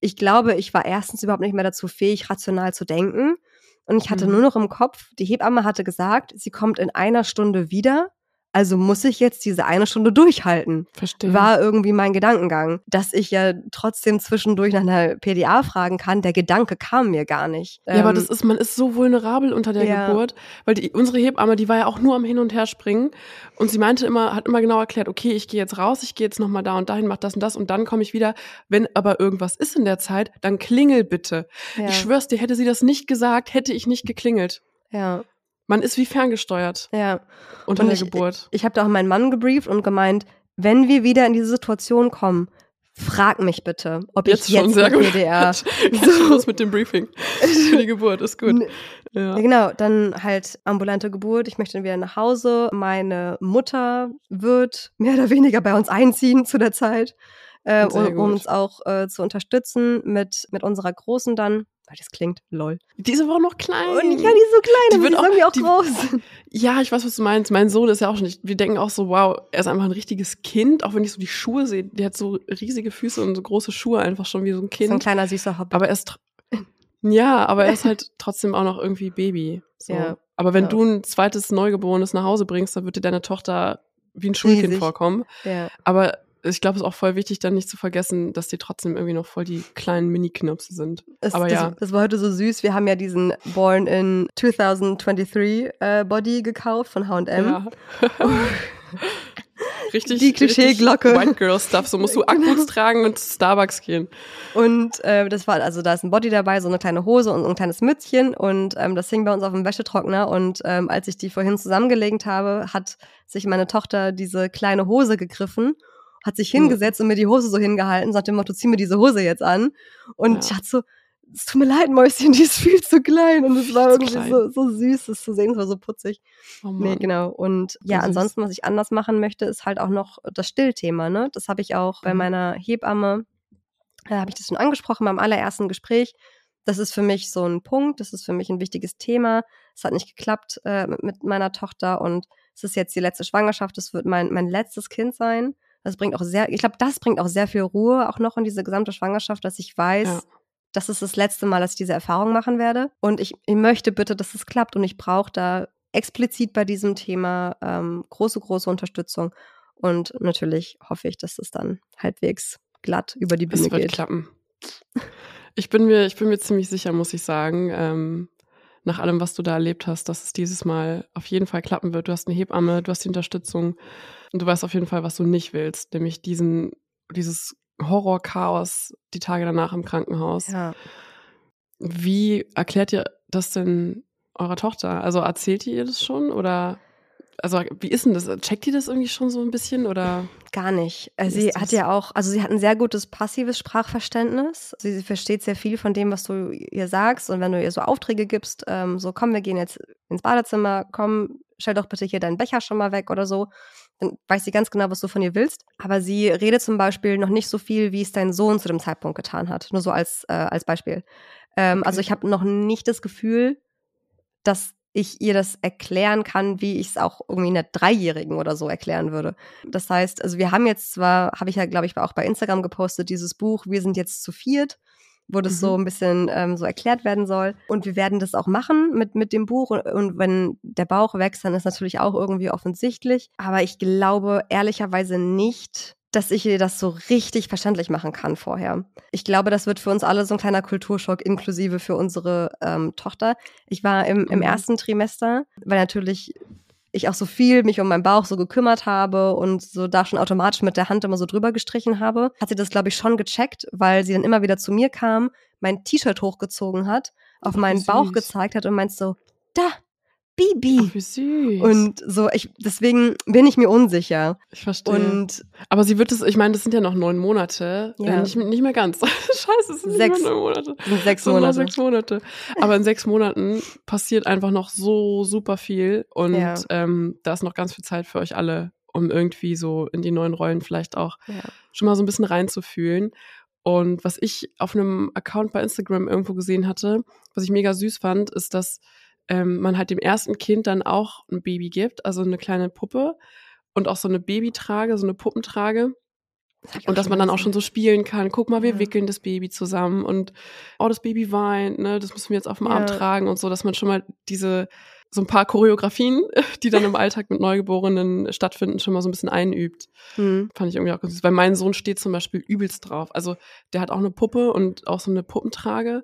ich glaube, ich war erstens überhaupt nicht mehr dazu fähig, rational zu denken. Und ich hatte Mhm. nur noch im Kopf, die Hebamme hatte gesagt, sie kommt in einer Stunde wieder. Also muss ich jetzt diese eine Stunde durchhalten Verstehe. war irgendwie mein Gedankengang. Dass ich ja trotzdem zwischendurch nach einer PDA fragen kann, der Gedanke kam mir gar nicht. ja, aber Ähm, das ist, man ist so vulnerabel unter der Ja. Geburt, weil die, unsere Hebamme, die war ja auch nur am Hin und Her springen und sie meinte immer, hat immer genau erklärt, okay, ich gehe jetzt raus, ich gehe jetzt nochmal da und dahin, mach das und das und dann komme ich wieder. Wenn aber irgendwas ist in der Zeit, dann klingel bitte. ja, Ich schwör's dir, hätte sie das nicht gesagt, hätte ich nicht geklingelt. ja, Man ist wie ferngesteuert ja. unter Und der ich- Geburt. Ich habe da auch meinen Mann gebrieft und gemeint, wenn wir wieder in diese Situation kommen, frag mich bitte, ob Jetzt ich schon, jetzt sehr eine gut. PDA. *laughs* Jetzt los *laughs* mit dem Briefing. Für die Geburt, ist gut. Ja. Genau, dann halt ambulante Geburt. Ich möchte wieder nach Hause. Meine Mutter wird mehr oder weniger bei uns einziehen zu der Zeit, äh, um, um uns auch äh, zu unterstützen mit, mit unserer Großen dann. Ah, Das klingt lol. Diese war noch klein. Und ja, die ist so klein, Die aber wird die auch- wir auch die- groß. Ja, ich weiß, was du meinst. Mein Sohn ist ja auch schon nicht. Wir denken auch so, wow, er ist einfach ein richtiges Kind, auch wenn ich so die Schuhe sehe. Der hat so riesige Füße und so große Schuhe, einfach schon wie so ein So ein Kind. kleiner süßer Hobbit. aber er ist. Ja, aber er ist halt trotzdem auch noch irgendwie Baby. So. Ja. Aber wenn Ja. du ein zweites Neugeborenes nach Hause bringst, dann wird dir deine Tochter wie ein Schulkind Riesig. vorkommen. ja. Aber ich glaube, es ist auch voll wichtig, dann nicht zu vergessen, dass die trotzdem irgendwie noch voll die kleinen Mini-Knirpse sind. Es, aber das, ja. das war heute so süß. Wir haben ja diesen Born in 2023 äh, Body gekauft von H&M. Ja. *laughs* richtig. Die Klischeeglocke. White Girl Stuff. So musst du *laughs* Genau. Ackboots tragen und zu Starbucks gehen. Und äh, das war, also da ist ein Body dabei, so eine kleine Hose und so ein kleines Mützchen und ähm, das hing bei uns auf dem Wäschetrockner und ähm, als ich die vorhin zusammengelegt habe, hat sich meine Tochter diese kleine Hose gegriffen, hat sich hingesetzt und mir die Hose so hingehalten, sagt dem Motto, zieh mir diese Hose jetzt an und Ja. ich hatte so, es tut mir leid, Mäuschen, *laughs* die ist viel zu klein und es war irgendwie so, so süß, das zu sehen, es war so putzig. Oh Nee, genau. Und ja, süß. ansonsten, was ich anders machen möchte, ist halt auch noch das Stillthema, ne? Das habe ich auch bei Mhm. meiner Hebamme, da habe ich das schon angesprochen beim allerersten Gespräch. Das ist für mich so ein Punkt, das ist für mich ein wichtiges Thema. Es hat nicht geklappt äh, mit, mit meiner Tochter und es ist jetzt die letzte Schwangerschaft, es wird mein, mein letztes Kind sein. Das bringt auch sehr, ich glaube, das bringt auch sehr viel Ruhe auch noch in diese gesamte Schwangerschaft, dass ich weiß, Ja. das ist das letzte Mal, dass ich diese Erfahrung machen werde. Und ich, ich möchte bitte, dass es klappt und ich brauche da explizit bei diesem Thema ähm, große, große Unterstützung. Und natürlich hoffe ich, dass es dann halbwegs glatt über die Bühne es wird geht. klappen. Ich bin mir, ich bin mir ziemlich sicher, muss ich sagen, ähm, nach allem, was du da erlebt hast, dass es dieses Mal auf jeden Fall klappen wird. Du hast eine Hebamme, du hast die Unterstützung und du weißt auf jeden Fall, was du nicht willst, nämlich diesen, dieses Horror-Chaos die Tage danach im Krankenhaus. Ja. Wie erklärt ihr das denn eurer Tochter? Also erzählt ihr ihr das schon oder also wie ist denn das? Checkt ihr das irgendwie schon so ein bisschen oder? Gar nicht. Äh, Wie Sie hat ja auch, also sie hat ein sehr gutes passives Sprachverständnis. Sie, sie versteht sehr viel von dem, was du ihr sagst. Und wenn du ihr so Aufträge gibst, ähm, so komm, wir gehen jetzt ins Badezimmer, komm, stell doch bitte hier deinen Becher schon mal weg oder so, dann weiß sie ganz genau, was du von ihr willst. Aber sie redet zum Beispiel noch nicht so viel, wie es dein Sohn zu dem Zeitpunkt getan hat. Nur so als, äh, als Beispiel. Ähm, Okay. Also ich habe noch nicht das Gefühl, dass ich ihr das erklären kann, wie ich es auch irgendwie einer Dreijährigen oder so erklären würde. Das heißt, also wir haben jetzt zwar, habe ich ja, glaube ich, auch bei Instagram gepostet, dieses Buch, wir sind jetzt zu viert, wo das Mhm. so ein bisschen ähm, so erklärt werden soll. Und wir werden das auch machen mit, mit dem Buch. Und, und wenn der Bauch wächst, dann ist natürlich auch irgendwie offensichtlich. Aber ich glaube ehrlicherweise nicht, dass ich ihr das so richtig verständlich machen kann vorher. Ich glaube, das wird für uns alle so ein kleiner Kulturschock, inklusive für unsere ähm, Tochter. Ich war im, im Mhm. ersten Trimester, weil natürlich ich auch so viel mich um meinen Bauch so gekümmert habe und so da schon automatisch mit der Hand immer so drüber gestrichen habe, hat sie das, glaube ich, schon gecheckt, weil sie dann immer wieder zu mir kam, mein T-Shirt hochgezogen hat, auf meinen Bauch gezeigt hat und meint so, da, Bibi. Ach, wie süß. Und so, ich, deswegen bin ich mir unsicher. ich verstehe. Und Aber sie wird es, ich meine, das sind ja noch neun Monate. Ja. Äh, nicht, nicht mehr ganz. *laughs* Scheiße, es sind Sechs. nicht mehr neun Monate. sind sechs sind Monate. sechs Monate. Aber in sechs Monaten passiert einfach noch so super viel. Und Ja. ähm, da ist noch ganz viel Zeit für euch alle, um irgendwie so in die neuen Rollen vielleicht auch Ja. schon mal so ein bisschen reinzufühlen. Und was ich auf einem Account bei Instagram irgendwo gesehen hatte, was ich mega süß fand, ist, dass ähm, man halt dem ersten Kind dann auch ein Baby gibt, also eine kleine Puppe und auch so eine Babytrage, so eine Puppentrage. ich Und dass man dann auch schon so spielen kann. Guck mal, wir Ja. wickeln das Baby zusammen und oh, das Baby weint, ne, das müssen wir jetzt auf dem Arm Ja. tragen und so, dass man schon mal diese so ein paar Choreografien, *laughs* die dann im Alltag mit Neugeborenen stattfinden, schon mal so ein bisschen einübt. Hm. Fand ich irgendwie auch ganz süß. Weil mein Sohn steht zum Beispiel übelst drauf. Also der hat auch eine Puppe und auch so eine Puppentrage.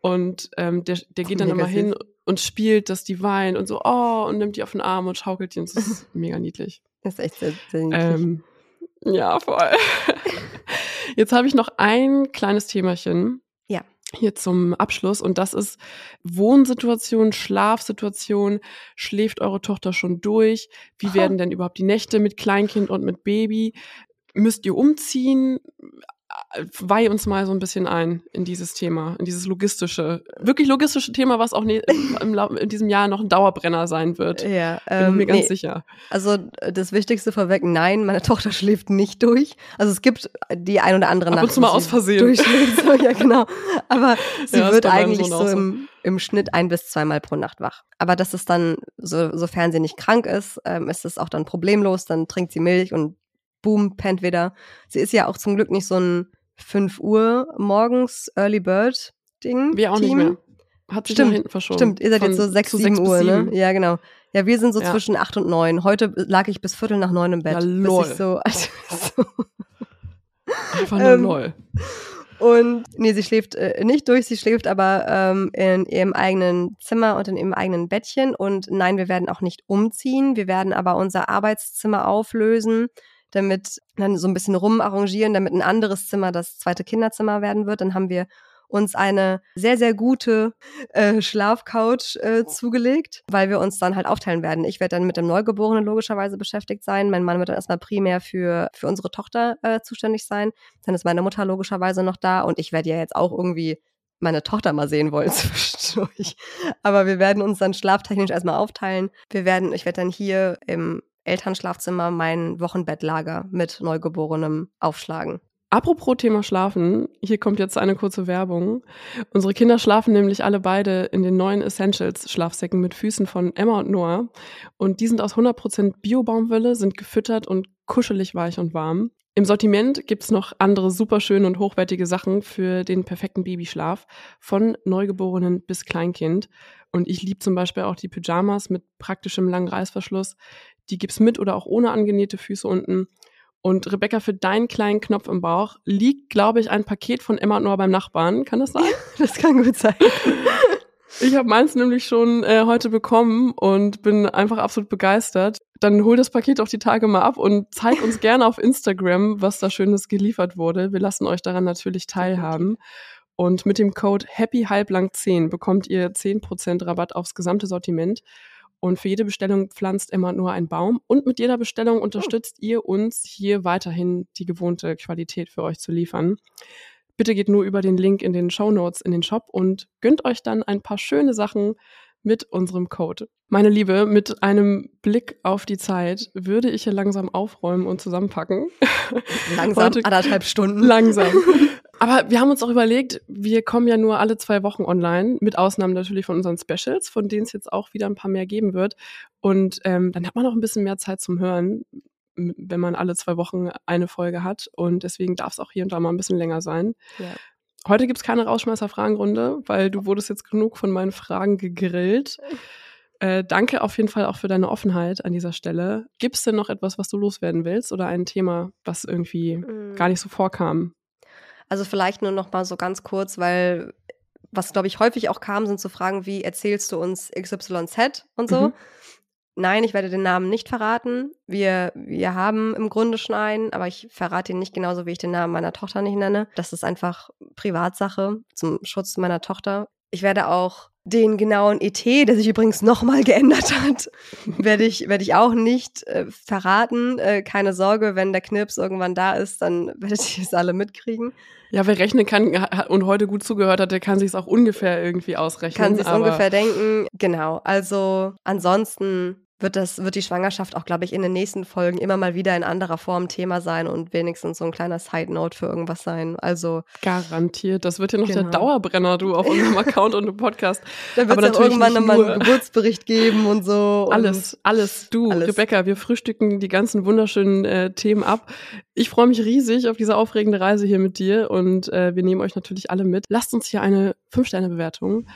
Und ähm, der, der geht dann immer hin und spielt, dass die weint und so, oh, und nimmt die auf den Arm und schaukelt die und das ist *laughs* mega niedlich. ist echt sehr, sehr niedlich. Ähm, ja, voll. *laughs* Jetzt habe ich noch ein kleines Themachen. Ja. Hier zum Abschluss und das ist Wohnsituation, Schlafsituation. Schläft eure Tochter schon durch? Wie Aha. werden denn überhaupt die Nächte mit Kleinkind und mit Baby? Müsst ihr umziehen? Weih uns mal so ein bisschen ein in dieses Thema, in dieses logistische, wirklich logistische Thema, was auch ne, im, in diesem Jahr noch ein Dauerbrenner sein wird. ja, Bin ähm, mir ganz nee, sicher. Also äh, das Wichtigste vorweg, nein, meine *laughs* Tochter schläft nicht durch. Also es gibt die ein oder andere Ab Nacht, und zu mal aus Versehen. durchschläft. So, ja, genau. Aber *laughs* sie Ja, wird eigentlich so. im, im Schnitt ein bis zweimal pro Nacht wach. Aber das ist dann, so, sofern sie nicht krank ist, ähm, ist es auch dann problemlos. Dann trinkt sie Milch und boom, pennt wieder. Sie ist ja auch zum Glück nicht so ein 5 Uhr morgens Early Bird Ding. Wir auch nicht Team. mehr. Hat sich Stimmt, nach hinten verschoben. Stimmt, ihr seid Von jetzt so 6, zu 7 bis Uhr, ne? sieben. Ja, genau. Ja, wir sind so Ja. zwischen 8 und 9. Heute lag ich bis Viertel nach 9 im Bett. Ja, bis lol. ich so, *laughs* also, so. Einfach nur ähm, lol. Und nee, sie schläft äh, nicht durch, sie schläft aber ähm, in ihrem eigenen Zimmer und in ihrem eigenen Bettchen. Und nein, wir werden auch nicht umziehen. Wir werden aber unser Arbeitszimmer auflösen, damit dann so ein bisschen rumarrangieren, damit ein anderes Zimmer das zweite Kinderzimmer werden wird. Dann haben wir uns eine sehr, sehr gute äh, Schlafcouch äh, zugelegt, weil wir uns dann halt aufteilen werden. Ich werde dann mit dem Neugeborenen logischerweise beschäftigt sein. Mein Mann wird dann erstmal primär für, für unsere Tochter äh, zuständig sein. Dann ist meine Mutter logischerweise noch da und ich werde ja jetzt auch irgendwie meine Tochter mal sehen wollen *laughs* zwischendurch. Aber wir werden uns dann schlaftechnisch erstmal aufteilen. Wir werden, ich werde dann hier im Elternschlafzimmer mein Wochenbettlager mit Neugeborenem aufschlagen. Apropos Thema Schlafen, hier kommt jetzt eine kurze Werbung. Unsere Kinder schlafen nämlich alle beide in den neuen Essentials Schlafsäcken mit Füßen von Emma und Noah. Und die sind aus 100% Bio-Baumwolle, sind gefüttert und kuschelig weich und warm. Im Sortiment gibt's noch andere super schöne und hochwertige Sachen für den perfekten Babyschlaf, von Neugeborenen bis Kleinkind. Und ich liebe zum Beispiel auch die Pyjamas mit praktischem langen Reißverschluss. Die gibt's mit oder auch ohne angenähte Füße unten. Und Rebecca, für deinen kleinen Knopf im Bauch liegt, glaube ich, ein Paket von Emma und Noah beim Nachbarn. Kann das sein? *laughs* Das kann gut sein. *laughs* Ich habe meins nämlich schon äh, heute bekommen und bin einfach absolut begeistert. Dann hol das Paket auch die Tage mal ab und zeig uns gerne auf Instagram, was da Schönes geliefert wurde. Wir lassen euch daran natürlich teilhaben. Und mit dem Code HAPPYHALBLANG10 bekommt ihr 10% Rabatt aufs gesamte Sortiment. Und für jede Bestellung pflanzt Emma nur einen Baum. Und mit jeder Bestellung unterstützt ihr uns hier weiterhin die gewohnte Qualität für euch zu liefern. Bitte geht nur über den Link in den Show Notes in den Shop und gönnt euch dann ein paar schöne Sachen mit unserem Code. Meine Liebe, mit einem Blick auf die Zeit würde ich hier langsam aufräumen und zusammenpacken. Langsam, Heute, anderthalb Stunden. Langsam. *laughs* Aber wir haben uns auch überlegt, wir kommen ja nur alle zwei Wochen online, mit Ausnahmen natürlich von unseren Specials, von denen es jetzt auch wieder ein paar mehr geben wird. Und ähm, dann hat man auch ein bisschen mehr Zeit zum Hören wenn man alle zwei Wochen eine Folge hat. Und deswegen darf es auch hier und da mal ein bisschen länger sein. Ja. Heute gibt es keine Rausschmeißer-Fragenrunde, weil du wurdest jetzt genug von meinen Fragen gegrillt. Äh, danke auf jeden Fall auch für deine Offenheit an dieser Stelle. Gibt es denn noch etwas, was du loswerden willst oder ein Thema, was irgendwie mhm. gar nicht so vorkam? Also vielleicht nur noch mal so ganz kurz, weil was glaube ich häufig auch kam, sind so Fragen wie erzählst du uns XYZ und so. Mhm. Nein, ich werde den Namen nicht verraten. Wir, wir haben im Grunde schon einen, aber ich verrate ihn nicht genauso, wie ich den Namen meiner Tochter nicht nenne. Das ist einfach Privatsache zum Schutz meiner Tochter. Ich werde auch den genauen ET, der sich übrigens nochmal geändert hat, *laughs* werde ich, werde ich auch nicht äh, verraten. Äh, keine Sorge, wenn der Knips irgendwann da ist, dann werdet ihr es alle mitkriegen. Ja, wer rechnen kann und heute gut zugehört hat, der kann sich es auch ungefähr irgendwie ausrechnen. Kann sich ungefähr denken. Genau. Also ansonsten wird das, wird die Schwangerschaft auch, glaube ich, in den nächsten Folgen immer mal wieder in anderer Form Thema sein und wenigstens so ein kleiner Side-Note für irgendwas sein. Also. Garantiert. Das wird ja noch genau. der Dauerbrenner, du, auf unserem *laughs* Account und im Podcast. Da wird es ja irgendwann nochmal einen Geburtsbericht geben und so. Alles, und alles. Du, alles. Rebecca, wir frühstücken die ganzen wunderschönen äh, Themen ab. Ich freue mich riesig auf diese aufregende Reise hier mit dir und äh, wir nehmen euch natürlich alle mit. Lasst uns hier eine 5-Sterne-Bewertung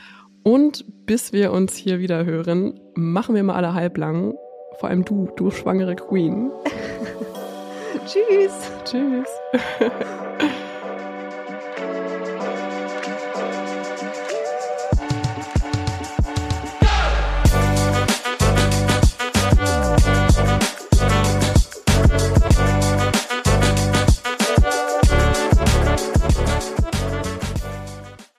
und bis wir uns hier wieder hören, machen wir mal alle halblang. Vor allem du, du schwangere Queen. *laughs* Tschüss. Tschüss. *laughs*